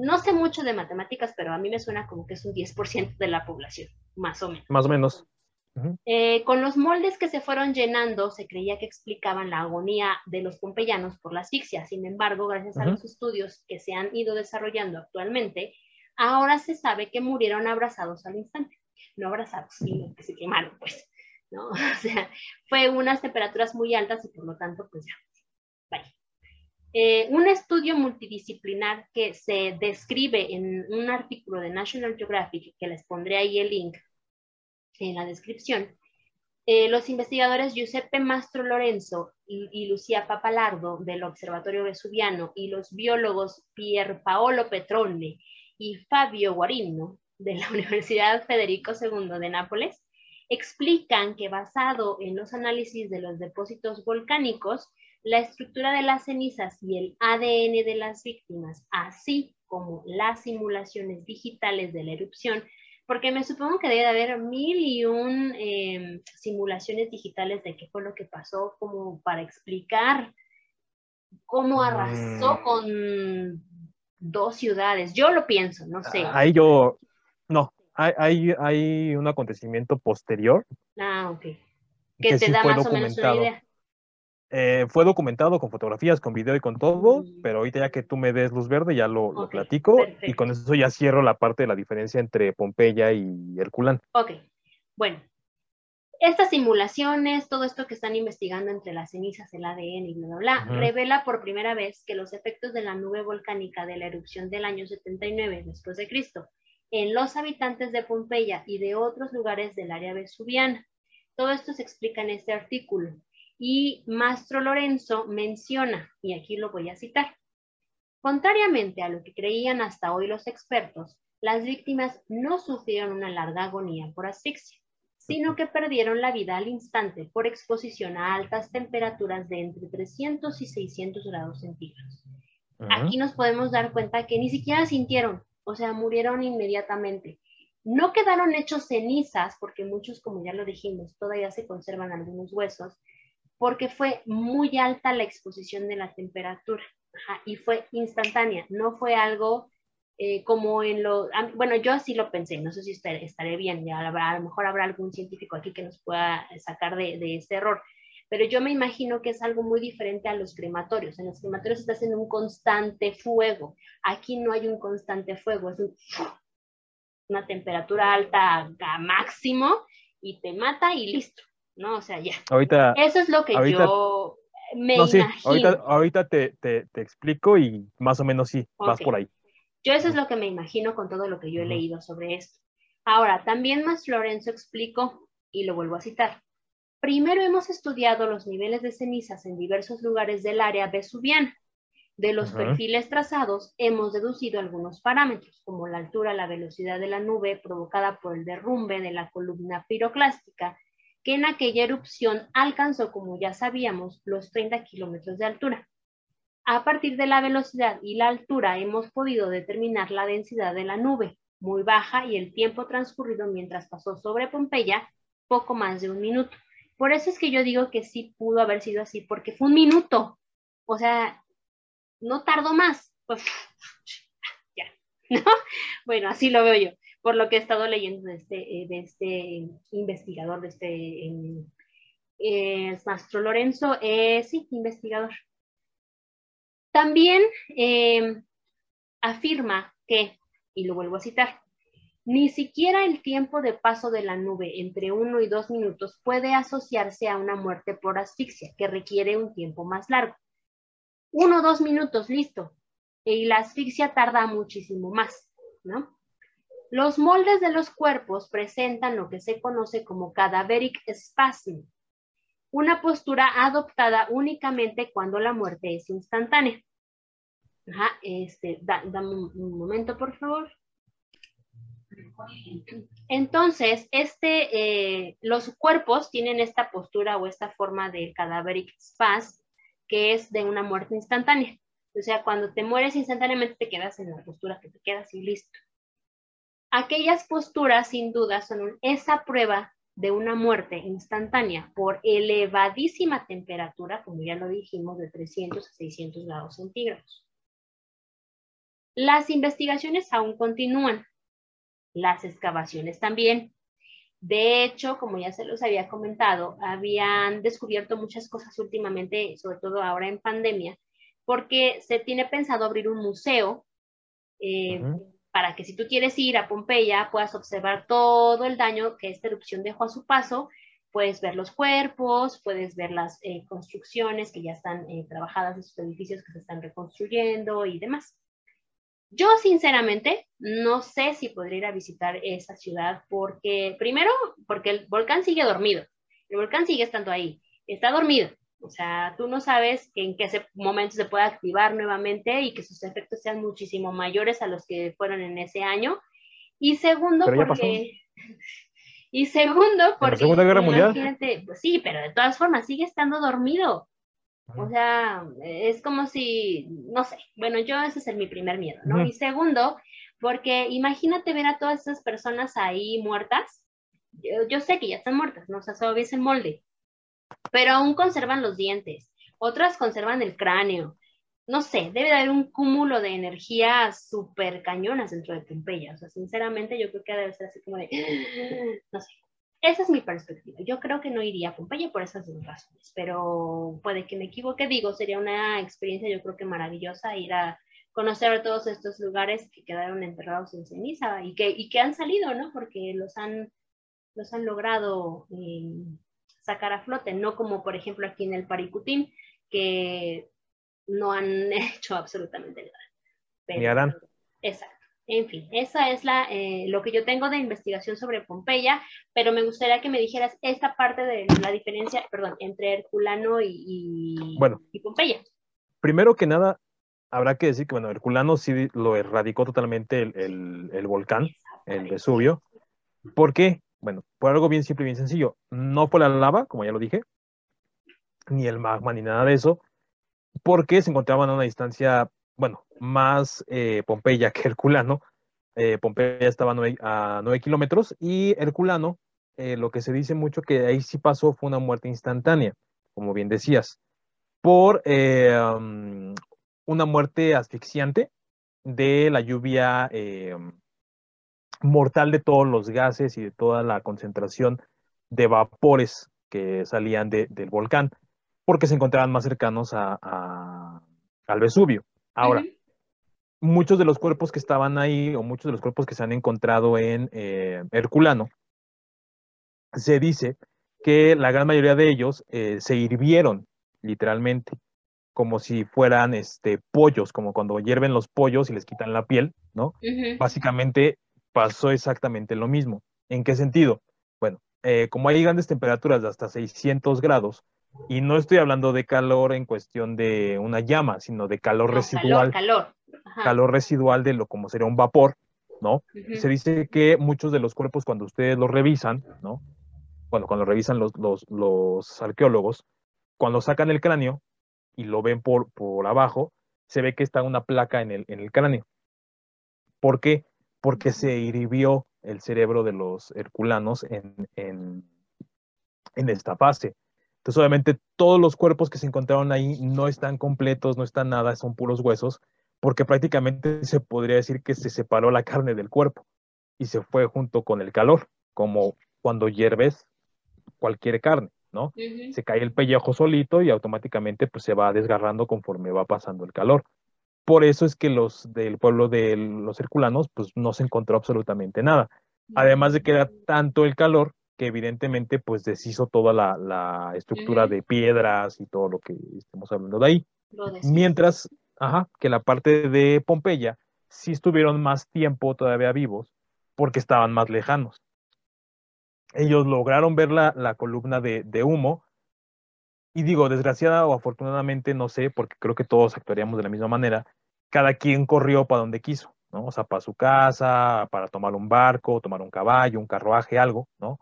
[SPEAKER 1] No sé mucho de matemáticas, pero a mí me suena como que es un 10% de la población, más o menos.
[SPEAKER 2] Más o menos.
[SPEAKER 1] Eh, con los moldes que se fueron llenando, se creía que explicaban la agonía de los pompeyanos por la asfixia. Sin embargo, gracias a los estudios que se han ido desarrollando actualmente, ahora se sabe que murieron abrazados al instante. No abrazados, sino que se quemaron, pues. ¿no? O sea, fue unas temperaturas muy altas y por lo tanto, pues ya, vaya. Eh, un estudio multidisciplinar que se describe en un artículo de National Geographic, que les pondré ahí el link, en la descripción, eh, los investigadores Giuseppe Mastro Lorenzo y, Lucía Papalardo del Observatorio Vesuviano y los biólogos Pier Paolo Petrone y Fabio Guarino de la Universidad Federico II de Nápoles explican que basado en los análisis de los depósitos volcánicos, la estructura de las cenizas y el ADN de las víctimas, así como las simulaciones digitales de la erupción, porque me supongo que debe de haber mil y un em, simulaciones digitales de qué fue lo que pasó, como para explicar cómo arrasó mm. con dos ciudades. Yo lo pienso, no sé.
[SPEAKER 2] Ahí yo, no, hay, hay, un acontecimiento posterior.
[SPEAKER 1] Ah, ok. Que, te da más o menos una idea.
[SPEAKER 2] Eh, fue documentado con fotografías, con video y con todo, pero ahorita ya que tú me des luz verde ya lo, platico y con eso ya cierro la parte de la diferencia entre Pompeya y Herculán.
[SPEAKER 1] Ok, bueno. Estas simulaciones, todo esto que están investigando entre las cenizas, el ADN y bla, bla, bla, revela por primera vez que los efectos de la nube volcánica de la erupción del año 79 después de Cristo en los habitantes de Pompeya y de otros lugares del área vesuviana. Todo esto se explica en este artículo. Y Mastro Lorenzo menciona, y aquí lo voy a citar, contrariamente a lo que creían hasta hoy los expertos, las víctimas no sufrieron una larga agonía por asfixia, sino que perdieron la vida al instante por exposición a altas temperaturas de entre 300 y 600 grados centígrados. Aquí nos podemos dar cuenta que ni siquiera sintieron, o sea, murieron inmediatamente. No quedaron hechos cenizas, porque muchos, como ya lo dijimos, todavía se conservan algunos huesos, porque fue muy alta la exposición de la temperatura y fue instantánea, no fue algo eh, como en lo, bueno, yo así lo pensé, no sé si estaré, bien, ya a lo mejor habrá algún científico aquí que nos pueda sacar de, de este error, pero yo me imagino que es algo muy diferente a los crematorios. En los crematorios estás en un constante fuego. Aquí no hay un constante fuego, es una temperatura alta a máximo y te mata y listo, ¿no? O sea, ya.
[SPEAKER 2] Ahorita,
[SPEAKER 1] Eso es lo que yo me no, imagino.
[SPEAKER 2] ahorita, ahorita te, te, explico y más o menos sí, vas por ahí.
[SPEAKER 1] Yo eso es lo que me imagino con todo lo que yo he leído sobre esto. Ahora, también más Lorenzo explicó, y lo vuelvo a citar, Primero hemos estudiado los niveles de cenizas en diversos lugares del área vesuviana. De los perfiles trazados hemos deducido algunos parámetros, como la altura, la velocidad de la nube provocada por el derrumbe de la columna piroclástica, que en aquella erupción alcanzó, como ya sabíamos, los 30 kilómetros de altura. A partir de la velocidad y la altura hemos podido determinar la densidad de la nube, muy baja, y el tiempo transcurrido mientras pasó sobre Pompeya, poco más de un minuto. Por eso es que yo digo que sí pudo haber sido así, porque fue un minuto. O sea, no tardó más. Pues, ya, ¿no? Bueno, así lo veo yo, por lo que he estado leyendo de este, eh, este investigador, de este eh, Lorenzo, eh, sí, investigador. También afirma que, y lo vuelvo a citar, ni siquiera el tiempo de paso de la nube entre uno y dos minutos puede asociarse a una muerte por asfixia, que requiere un tiempo más largo. Uno o dos minutos, listo. Y la asfixia tarda muchísimo más, ¿no? Los moldes de los cuerpos presentan lo que se conoce como cadaveric spasm, una postura adoptada únicamente cuando la muerte es instantánea. Ajá, este, dame un momento, por favor. Entonces, este, eh, los cuerpos tienen esta postura o esta forma de cadaveric spas, que es de una muerte instantánea. O sea, cuando te mueres instantáneamente te quedas en la postura que te quedas y listo. Aquellas posturas, sin duda, son esa prueba de una muerte instantánea por elevadísima temperatura, como ya lo dijimos, de 300 a 600 grados centígrados. Las investigaciones aún continúan las excavaciones también. De hecho, como ya se los había comentado, habían descubierto muchas cosas últimamente, sobre todo ahora en pandemia, porque se tiene pensado abrir un museo eh, para que si tú quieres ir a Pompeya puedas observar todo el daño que esta erupción dejó a su paso, puedes ver los cuerpos, puedes ver las eh, construcciones que ya están eh, trabajadas, esos edificios que se están reconstruyendo y demás. Yo sinceramente no sé si podría ir a visitar esa ciudad porque, primero, porque el volcán sigue dormido. El volcán sigue estando ahí. Está dormido. O sea, tú no sabes que en qué momento se puede activar nuevamente y que sus efectos sean muchísimo mayores a los que fueron en ese año. Y segundo, porque... Y segundo, porque... ¿En la
[SPEAKER 2] Segunda Guerra Mundial?
[SPEAKER 1] Pues sí, pero de todas formas sigue estando dormido. O sea, es como si, no sé, bueno, yo ese es mi primer miedo, ¿no? Y segundo, porque imagínate ver a todas esas personas ahí muertas. Yo, sé que ya están muertas, ¿no? O sea, solo ves el molde, pero aún conservan los dientes, otras conservan el cráneo. No sé, debe de haber un cúmulo de energías súper cañonas dentro de Pompeya. O sea, sinceramente, yo creo que debe ser así como de, no sé, esa es mi perspectiva. Yo creo que no iría a Pompeya por esas dos razones, pero puede que me equivoque. Digo, sería una experiencia yo creo que maravillosa ir a conocer todos estos lugares que quedaron enterrados en ceniza y que, y que han salido, ¿no? Porque los han, los han logrado eh, sacar a flote, no como por ejemplo aquí en el Paricutín, que no han hecho absolutamente nada.
[SPEAKER 2] Ni harán.
[SPEAKER 1] Exacto. En fin, esa es la, eh, lo que yo tengo de investigación sobre Pompeya, pero me gustaría que me dijeras esta parte de la diferencia, perdón, entre Herculano y,
[SPEAKER 2] bueno,
[SPEAKER 1] y Pompeya.
[SPEAKER 2] Primero que nada, habrá que decir que, bueno, Herculano sí lo erradicó totalmente el, el, volcán, el Vesubio. ¿Por qué? Bueno, por algo bien simple y bien sencillo. No fue la lava, como ya lo dije, ni el magma, ni nada de eso, porque se encontraban a una distancia bueno, más eh, Pompeya que Herculano. Eh, Pompeya estaba a 9 kilómetros y Herculano, eh, lo que se dice mucho que ahí sí pasó fue una muerte instantánea, como bien decías, por um, una muerte asfixiante de la lluvia eh, mortal de todos los gases y de toda la concentración de vapores que salían del volcán, porque se encontraban más cercanos a, al Vesubio. Ahora, muchos de los cuerpos que estaban ahí, o muchos de los cuerpos que se han encontrado en eh, Herculano, se dice que la gran mayoría de ellos eh, se hirvieron, literalmente, como si fueran este, pollos, como cuando hierven los pollos y les quitan la piel, ¿no? Básicamente pasó exactamente lo mismo. ¿En qué sentido? Bueno, eh, como hay grandes temperaturas de hasta 600 grados, y no estoy hablando de calor en cuestión de una llama, sino de calor residual.
[SPEAKER 1] Calor,
[SPEAKER 2] calor. residual de lo como sería un vapor, ¿no? Se dice que muchos de los cuerpos cuando ustedes los revisan, ¿no? Bueno, cuando revisan los, los, los arqueólogos, cuando sacan el cráneo y lo ven por, por abajo, se ve que está una placa en el, en el cráneo. ¿Por qué? Porque se hirvió el cerebro de los herculanos en, en, en esta fase. Entonces, obviamente, todos los cuerpos que se encontraron ahí no están completos, no están nada, son puros huesos, porque prácticamente se podría decir que se separó la carne del cuerpo y se fue junto con el calor, como cuando hierves cualquier carne, ¿no? Se cae el pellejo solito y automáticamente pues se va desgarrando conforme va pasando el calor. Por eso es que los del pueblo de los herculanos pues no se encontró absolutamente nada. Además de que era tanto el calor que evidentemente pues deshizo toda la, estructura de piedras y todo lo que estamos hablando de ahí. Mientras, ajá, que la parte de Pompeya sí estuvieron más tiempo todavía vivos porque estaban más lejanos. Ellos lograron ver la, columna de, de, humo y digo, desgraciada o afortunadamente, no sé, porque creo que todos actuaríamos de la misma manera, cada quien corrió para donde quiso, ¿no? O sea, para su casa, para tomar un barco, tomar un caballo, un carruaje, algo, ¿no?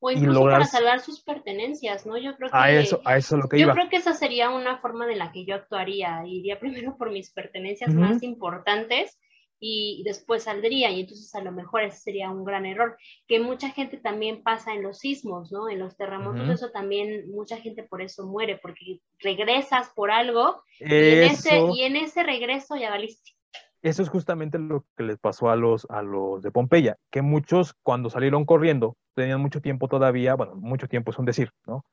[SPEAKER 1] O incluso para salvar sus pertenencias, ¿no? Yo creo que.
[SPEAKER 2] A eso, a eso lo que
[SPEAKER 1] Yo creo que esa sería una forma de la que yo actuaría. Iría primero por mis pertenencias más importantes y después saldría. Y entonces a lo mejor ese sería un gran error. Que mucha gente también pasa en los sismos, ¿no? En los terremotos, eso también, mucha gente por eso muere, porque regresas por algo y en, ese, y en ese regreso ya valiste.
[SPEAKER 2] Eso es justamente lo que les pasó a los, a los de Pompeya, que muchos cuando salieron corriendo tenían mucho tiempo todavía, bueno, mucho tiempo es un decir, ¿no?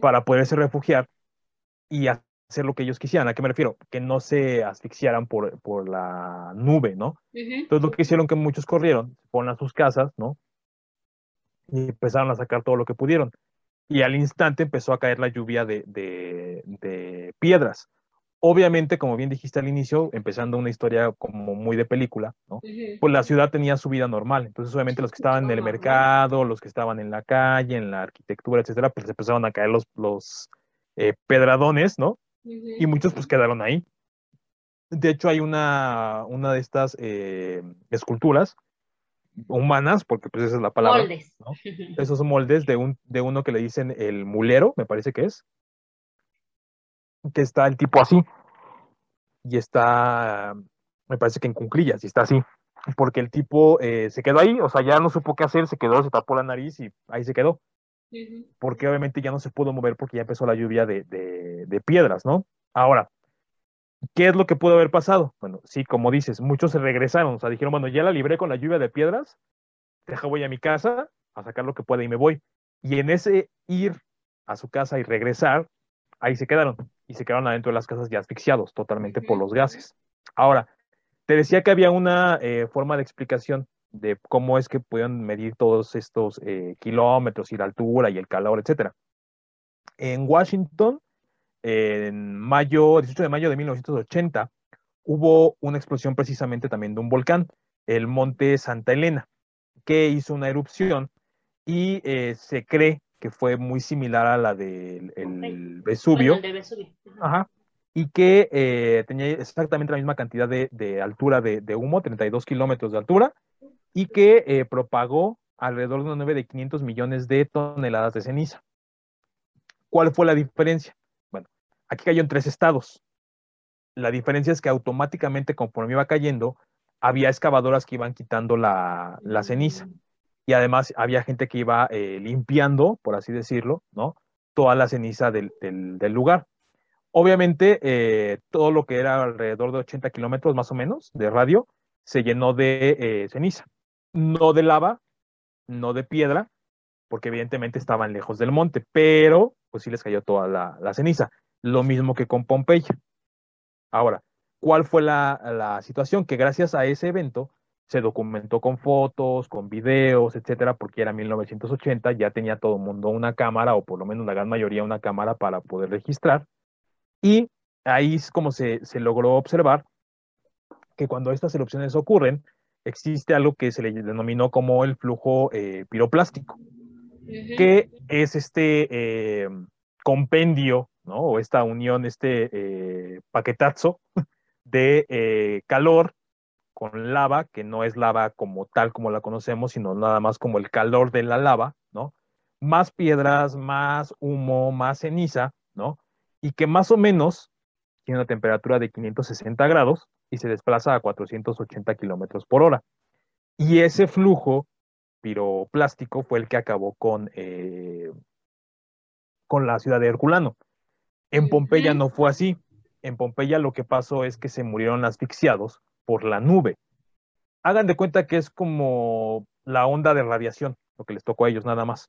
[SPEAKER 2] Para poderse refugiar y hacer lo que ellos quisieran. ¿A qué me refiero? Que no se asfixiaran por, por la nube, ¿no? Entonces lo que hicieron que muchos corrieron, se fueron a sus casas, ¿no? Y empezaron a sacar todo lo que pudieron. Y al instante empezó a caer la lluvia de, de, de piedras obviamente, como bien dijiste al inicio, empezando una historia como muy de película, ¿no? Pues la ciudad tenía su vida normal. Entonces, obviamente, los que estaban en el mercado, los que estaban en la calle, en la arquitectura, etcétera, pues empezaron a caer los, los eh, pedradones, ¿no? Y muchos, pues, quedaron ahí. De hecho, hay una, una de estas eh, esculturas humanas, porque pues esa es la palabra. Moldes. ¿no? Esos moldes de, un, de uno que le dicen el mulero, me parece que es que está el tipo así y está, me parece que en cunclillas y está así, porque el tipo eh, se quedó ahí, o sea, ya no supo qué hacer, se quedó, se tapó la nariz y ahí se quedó. Porque obviamente ya no se pudo mover porque ya empezó la lluvia de, de, piedras, ¿no? Ahora, ¿qué es lo que pudo haber pasado? Bueno, sí, como dices, muchos se regresaron, o sea, dijeron, bueno, ya la libré con la lluvia de piedras, deja voy a mi casa a sacar lo que pueda y me voy. Y en ese ir a su casa y regresar, ahí se quedaron y se quedaron adentro de las casas ya asfixiados totalmente por los gases. Ahora, te decía que había una eh, forma de explicación de cómo es que pudieron medir todos estos eh, kilómetros y la altura y el calor, etcétera. En Washington, en mayo, 18 de mayo de 1980, hubo una explosión precisamente también de un volcán, el monte Santa Elena, que hizo una erupción y eh, se cree que fue muy similar a la del Vesubio. Ajá. Y que eh, tenía exactamente la misma cantidad de, altura de, humo, 32 kilómetros de altura, y que eh, propagó alrededor de una de 500 millones de toneladas de ceniza. ¿Cuál fue la diferencia? Bueno, aquí cayó en tres estados. La diferencia es que automáticamente, conforme iba cayendo, había excavadoras que iban quitando la, ceniza y además había gente que iba eh, limpiando, por así decirlo, ¿no? Toda la ceniza del, lugar. Obviamente, eh, todo lo que era alrededor de 80 kilómetros más o menos de radio se llenó de ceniza, no de lava, no de piedra, porque evidentemente estaban lejos del monte, pero pues sí les cayó toda la, ceniza. Lo mismo que con Pompeya. Ahora, ¿cuál fue la, situación? Que gracias a ese evento se documentó con fotos, con videos, etcétera, porque era 1980, ya tenía todo el mundo una cámara, o por lo menos la gran mayoría una cámara para poder registrar. Y ahí es como se logró observar que cuando estas erupciones ocurren, existe algo que se le denominó como el flujo eh, piroplástico, que es este eh, compendio, ¿no? O esta unión, este eh, paquetazo de calor con lava, que no es lava como tal como la conocemos, sino nada más como el calor de la lava, ¿no? Más piedras, más humo, más ceniza, ¿no? Y que más o menos tiene una temperatura de 560 grados y se desplaza a 480 kilómetros por hora. Y ese flujo piroplástico fue el que acabó con, eh, con la ciudad de Herculano. En Pompeya no fue así. En Pompeya lo que pasó es que se murieron asfixiados por la nube. Hagan de cuenta que es como la onda de radiación, lo que les tocó a ellos nada más.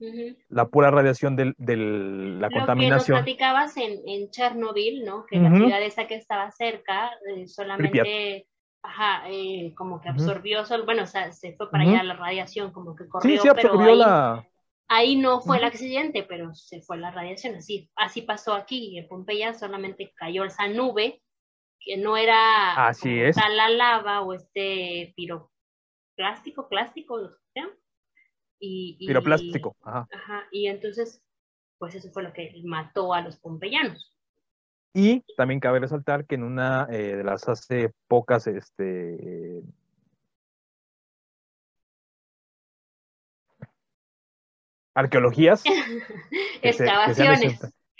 [SPEAKER 2] La pura radiación de la contaminación.
[SPEAKER 1] Lo que nos platicabas en, en Chernobyl, ¿no? Que la ciudad esa que estaba cerca, eh, solamente, ajá, eh, como que absorbió, bueno, o sea, se fue para allá la radiación, como que corrió,
[SPEAKER 2] sí, sí absorbió
[SPEAKER 1] pero ahí,
[SPEAKER 2] la...
[SPEAKER 1] ahí no fue el accidente, pero se fue la radiación, así, así pasó aquí, en Pompeya solamente cayó esa nube, que no era
[SPEAKER 2] así es.
[SPEAKER 1] la lava o este piroplástico, plástico, lo que y,
[SPEAKER 2] Piroplástico, ajá.
[SPEAKER 1] Y entonces, pues eso fue lo que mató a los pompeyanos.
[SPEAKER 2] Y también cabe resaltar que en una eh, de las hace pocas, este, arqueologías,
[SPEAKER 1] excavaciones.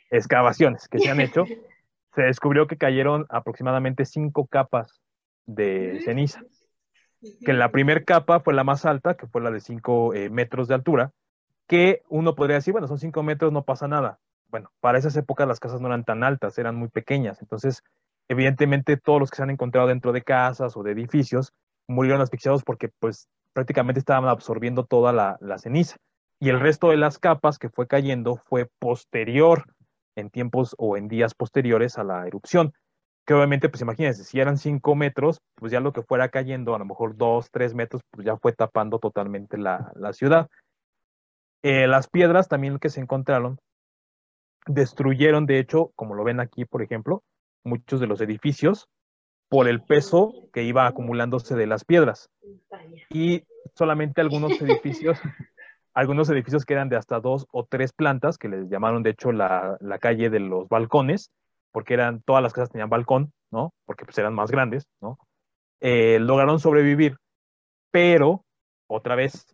[SPEAKER 2] excavaciones que se han hecho, se descubrió que cayeron aproximadamente cinco capas de ceniza que la primera capa fue la más alta, que fue la de 5 eh, metros de altura, que uno podría decir, bueno, son 5 metros, no pasa nada. Bueno, para esas épocas las casas no eran tan altas, eran muy pequeñas. Entonces, evidentemente, todos los que se han encontrado dentro de casas o de edificios murieron asfixiados porque, pues, prácticamente estaban absorbiendo toda la, la ceniza. Y el resto de las capas que fue cayendo fue posterior, en tiempos o en días posteriores a la erupción que obviamente, pues imagínense, si eran cinco metros, pues ya lo que fuera cayendo, a lo mejor dos, tres metros, pues ya fue tapando totalmente la, ciudad. Eh, las piedras también que se encontraron destruyeron, de hecho, como lo ven aquí, por ejemplo, muchos de los edificios por el peso que iba acumulándose de las piedras. Y solamente algunos edificios, algunos edificios que eran de hasta dos o tres plantas, que les llamaron de hecho la, la calle de los balcones, porque eran, todas las casas tenían balcón, ¿no? Porque pues eran más grandes, ¿no? Eh, lograron sobrevivir, pero, otra vez,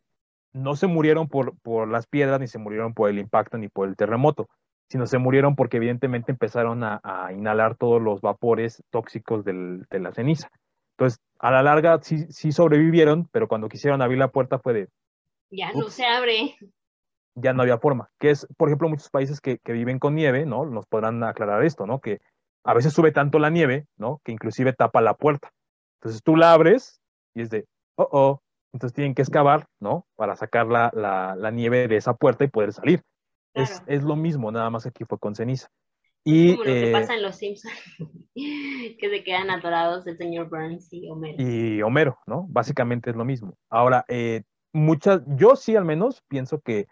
[SPEAKER 2] no se murieron por, por las piedras, ni se murieron por el impacto, ni por el terremoto, sino se murieron porque evidentemente empezaron a, inhalar todos los vapores tóxicos del, de la ceniza. Entonces, a la larga sí, sí sobrevivieron, pero cuando quisieron abrir la puerta fue de...
[SPEAKER 1] Ya no se abre
[SPEAKER 2] ya no había forma. Que es, por ejemplo, muchos países que, viven con nieve, ¿no? Nos podrán aclarar esto, ¿no? Que a veces sube tanto la nieve, ¿no? Que inclusive tapa la puerta. Entonces tú la abres y es de, oh, oh. Entonces tienen que excavar, ¿no? Para sacar la, la, nieve de esa puerta y poder salir. Es, es, lo mismo, nada más aquí fue con ceniza.
[SPEAKER 1] Y, Como lo que eh, pasa en Los Simpsons, que se quedan atorados el señor Burns y Homero.
[SPEAKER 2] Y Homero, ¿no? Básicamente es lo mismo. Ahora, eh, muchas, yo sí al menos pienso que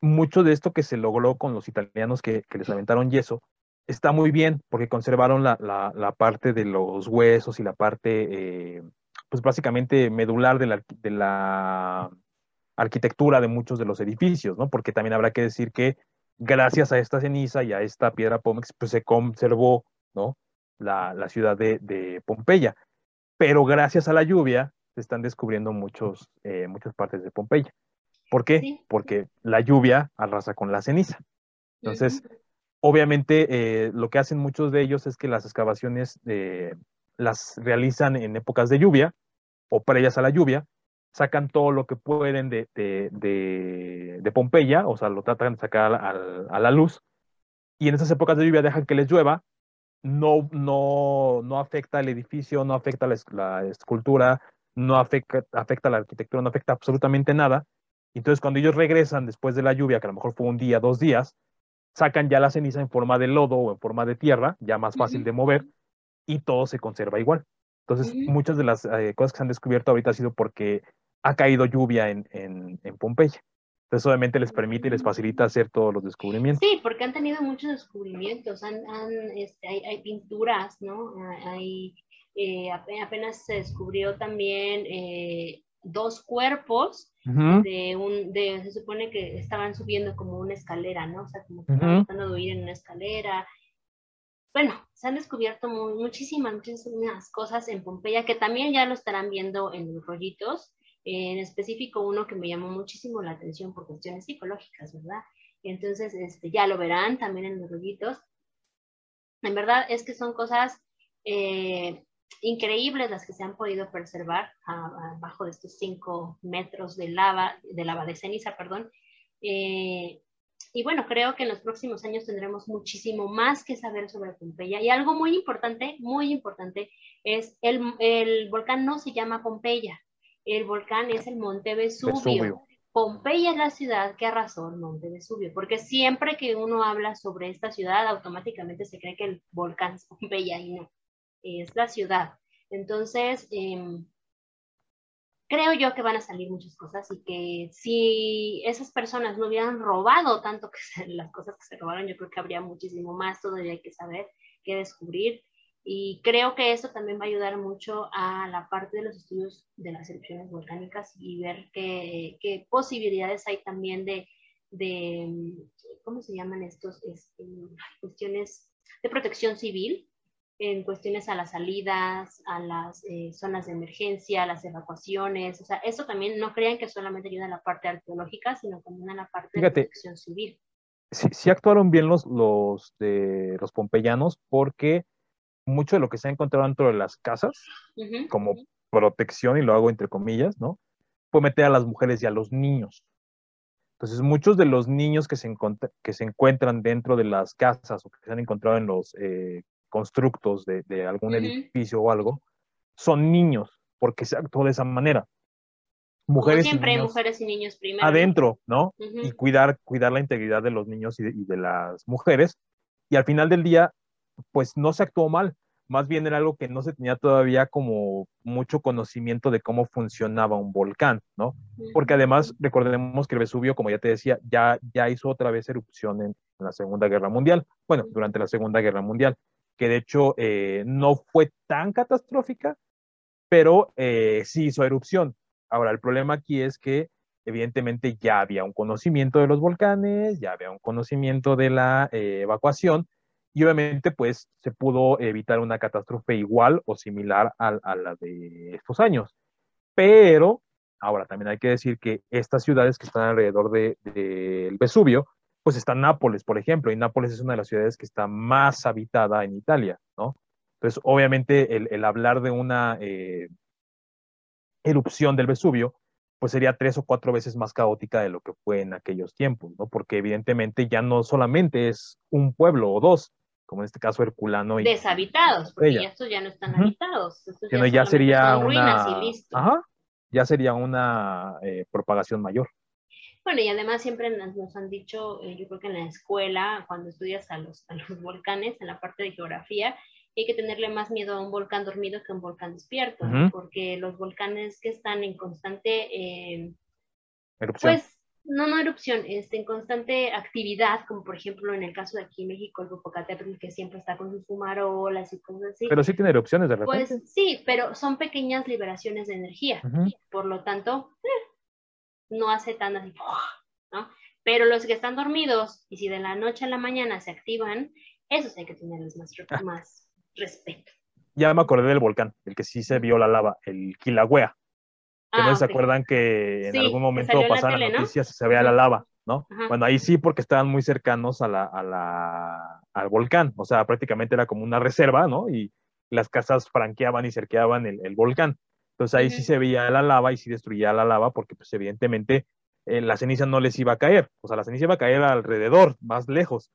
[SPEAKER 2] mucho de esto que se logró con los italianos que, les aventaron yeso está muy bien porque conservaron la, la, parte de los huesos y la parte, eh, pues básicamente medular de la, la arquitectura de muchos de los edificios, ¿no? Porque también habrá que decir que gracias a esta ceniza y a esta piedra pómex, pues se conservó, ¿no? La, la ciudad de, de, Pompeya. Pero gracias a la lluvia se están descubriendo muchos, eh, muchas partes de Pompeya. ¿Por qué? Porque la lluvia arrasa con la ceniza. Entonces, obviamente, eh, lo que hacen muchos de ellos es que las excavaciones eh, las realizan en épocas de lluvia o previas a la lluvia, sacan todo lo que pueden de, de, Pompeya, o sea, lo tratan de sacar a, a, la luz, y en esas épocas de lluvia dejan que les llueva no, no, no afecta el edificio, no afecta la, escultura, no afecta, afecta la arquitectura, no afecta absolutamente nada. Entonces, cuando ellos regresan después de la lluvia, que a lo mejor fue un día, dos días, sacan ya la ceniza en forma de lodo o en forma de tierra, ya más fácil de mover, y todo se conserva igual. Entonces, muchas de las eh, cosas que se han descubierto ahorita ha sido porque ha caído lluvia en, en, en Pompeya. Entonces, obviamente les permite y les facilita hacer todos los descubrimientos.
[SPEAKER 1] Sí, porque han tenido muchos descubrimientos, han, este, hay, pinturas, ¿no? Hay, eh, apenas se descubrió también eh, dos cuerpos de un, de, se supone que estaban subiendo como una escalera, ¿no? O sea, como que estaban tratando de huir en una escalera. Bueno, se han descubierto muchísimas, muchísimas cosas en Pompeya que también ya lo estarán viendo en los rollitos en específico uno que me llamó muchísimo la atención por cuestiones psicológicas, ¿verdad? Entonces, este, ya lo verán también en los rollitos. En verdad es que son cosas eh, increíbles las que se han podido preservar abajo de estos cinco metros de lava, de lava de ceniza, perdón. Eh, y bueno, creo que en los próximos años tendremos muchísimo más que saber sobre Pompeya. Y algo muy importante, muy importante, es el, el volcán no se llama Pompeya, el volcán es el Monte Vesubio. Pompeya es la ciudad que arrasó el Monte Vesubio, porque siempre que uno habla sobre esta ciudad, automáticamente se cree que el volcán es Pompeya y no, es la ciudad. Entonces, em, creo yo que van a salir muchas cosas y que si esas personas no hubieran robado tanto que las cosas que se robaron, yo creo que habría muchísimo más todavía que saber, que descubrir. Y creo que eso también va a ayudar mucho a la parte de los estudios de las erupciones volcánicas y ver qué, qué posibilidades hay también de, de, ¿cómo se llaman estos? Este, cuestiones de protección civil, en cuestiones a las salidas, a las eh, zonas de emergencia, a las evacuaciones. O sea, eso también no crean que solamente ayuda a la parte arqueológica, sino también a la parte de protección civil.
[SPEAKER 2] Sí, sí, actuaron bien los, los, de, los pompeyanos porque mucho de lo que se ha encontrado dentro de las casas, como protección, y lo hago entre comillas, ¿no? Fue meter a las mujeres y a los niños. Entonces, muchos de los niños que se, que se encuentran dentro de las casas o que se han encontrado en los eh, constructos de, algún edificio o algo, son niños, porque se actuó de esa manera.
[SPEAKER 1] Mujeres siempre, mujeres y niños primero.
[SPEAKER 2] Adentro, ¿no? Y cuidar, cuidar la integridad de los niños y de las mujeres. Y al final del día, pues no se actuó mal, más bien era algo que no se tenía todavía como mucho conocimiento de cómo funcionaba un volcán, ¿no? Porque además recordemos que el Vesubio, como ya te decía, ya, ya hizo otra vez erupción en, la Segunda Guerra Mundial, bueno, durante la Segunda Guerra Mundial, que de hecho eh, no fue tan catastrófica, pero eh, sí hizo erupción. Ahora, el problema aquí es que evidentemente ya había un conocimiento de los volcanes, ya había un conocimiento de la eh, evacuación, y obviamente pues se pudo evitar una catástrofe igual o similar a, la de estos años. Pero ahora también hay que decir que estas ciudades que están alrededor del de, Vesubio, pues está Nápoles, por ejemplo, y Nápoles es una de las ciudades que está más habitada en Italia, ¿no? Entonces, obviamente, el, hablar de una eh, erupción del Vesubio, pues sería tres o cuatro veces más caótica de lo que fue en aquellos tiempos, ¿no? Porque evidentemente ya no solamente es un pueblo o dos, como en este caso Herculano.
[SPEAKER 1] Y, Deshabitados, porque ya estos ya no están habitados.
[SPEAKER 2] ya, sería una... Ajá, ya sería una eh, propagación mayor.
[SPEAKER 1] Bueno, y además siempre nos han dicho, eh, yo creo que en la escuela, cuando estudias a los, a los volcanes, en la parte de geografía, hay que tenerle más miedo a un volcán dormido que a un volcán despierto, porque los volcanes que están en constante eh,
[SPEAKER 2] erupción.
[SPEAKER 1] Pues no, no erupción, este, en constante actividad, como por ejemplo en el caso de aquí en México, el Popocatépetl, que siempre está con sus fumarolas y cosas así.
[SPEAKER 2] Pero sí tiene erupciones de repente.
[SPEAKER 1] Pues sí, pero son pequeñas liberaciones de energía. Por lo tanto, eh, no hace tan así, ¿no? Pero los que están dormidos y si de la noche a la mañana se activan, esos hay que tenerles más, ah. más respeto.
[SPEAKER 2] Ya me acordé del volcán, el que sí se vio la lava, el Kilauea que no ah, se acuerdan que en algún momento pasaron las noticias y se veía la lava, ¿no? Bueno, ahí sí porque estaban muy cercanos a la, a la, al volcán, o sea, prácticamente era como una reserva, ¿no? Y las casas franqueaban y cerqueaban el, el volcán. Entonces ahí sí se veía la lava y sí destruía la lava porque pues evidentemente eh, la ceniza no les iba a caer, o sea, la ceniza iba a caer alrededor, más lejos,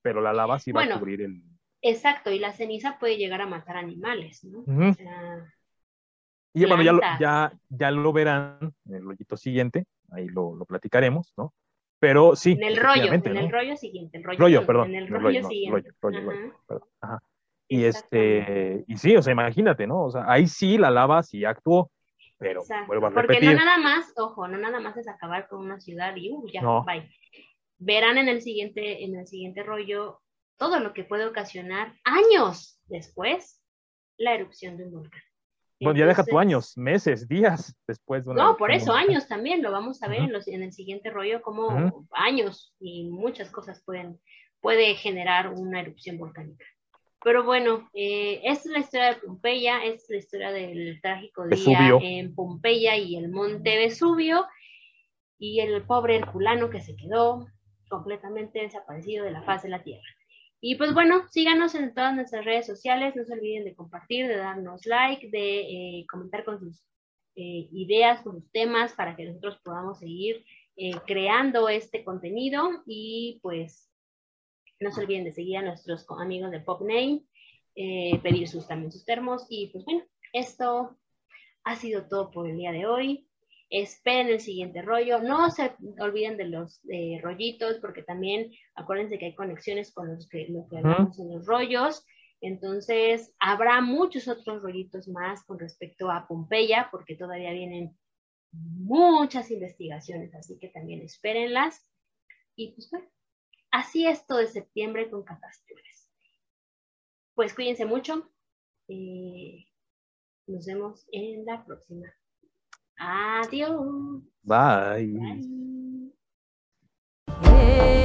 [SPEAKER 2] pero la lava sí iba a cubrir el...
[SPEAKER 1] Exacto, y la ceniza puede llegar a matar animales, ¿no?
[SPEAKER 2] y bueno, ya lo, ya, ya lo verán en el rollito siguiente, ahí lo, lo platicaremos, ¿no? Pero sí.
[SPEAKER 1] En el rollo, en el rollo siguiente. El rollo,
[SPEAKER 2] rollo perdón. En el rollo, siguiente. Rollo, rollo, perdón. Ajá. Y este, y sí, o sea, imagínate, ¿no? O sea, ahí sí la lava sí actuó, pero vuelvo a repetir.
[SPEAKER 1] Porque no nada más, ojo, no nada más es acabar con una ciudad y uh, ya, bye. Verán en el siguiente, en el siguiente rollo todo lo que puede ocasionar años después la erupción de un volcán.
[SPEAKER 2] Bueno, ya deja tu años, meses, días después.
[SPEAKER 1] no, por eso años también, lo vamos a ver en, los, en, el siguiente rollo, como años y muchas cosas pueden puede generar una erupción volcánica. Pero bueno, eh, esta es la historia de Pompeya, esta es la historia del trágico día en Pompeya y el monte Vesubio, y el pobre Herculano que se quedó completamente desaparecido de la faz de la Tierra. Y pues bueno, síganos en todas nuestras redes sociales, no se olviden de compartir, de darnos like, de eh, comentar con sus eh, ideas, con sus temas, para que nosotros podamos seguir eh, creando este contenido y pues no se olviden de seguir a nuestros amigos de PopName, pedir sus, también sus termos y pues bueno, esto ha sido todo por el día de hoy. Esperen el siguiente rollo, no se olviden de los rollitos, porque también acuérdense que hay conexiones con los que, lo que hablamos en los rollos, entonces habrá muchos otros rollitos más con respecto a Pompeya, porque todavía vienen muchas investigaciones, así que también espérenlas. Y pues bueno, Así es todo de septiembre con catástrofes. Pues cuídense mucho. Eh, nos vemos en la próxima. Adiós.
[SPEAKER 2] Bye. Bye. Eh.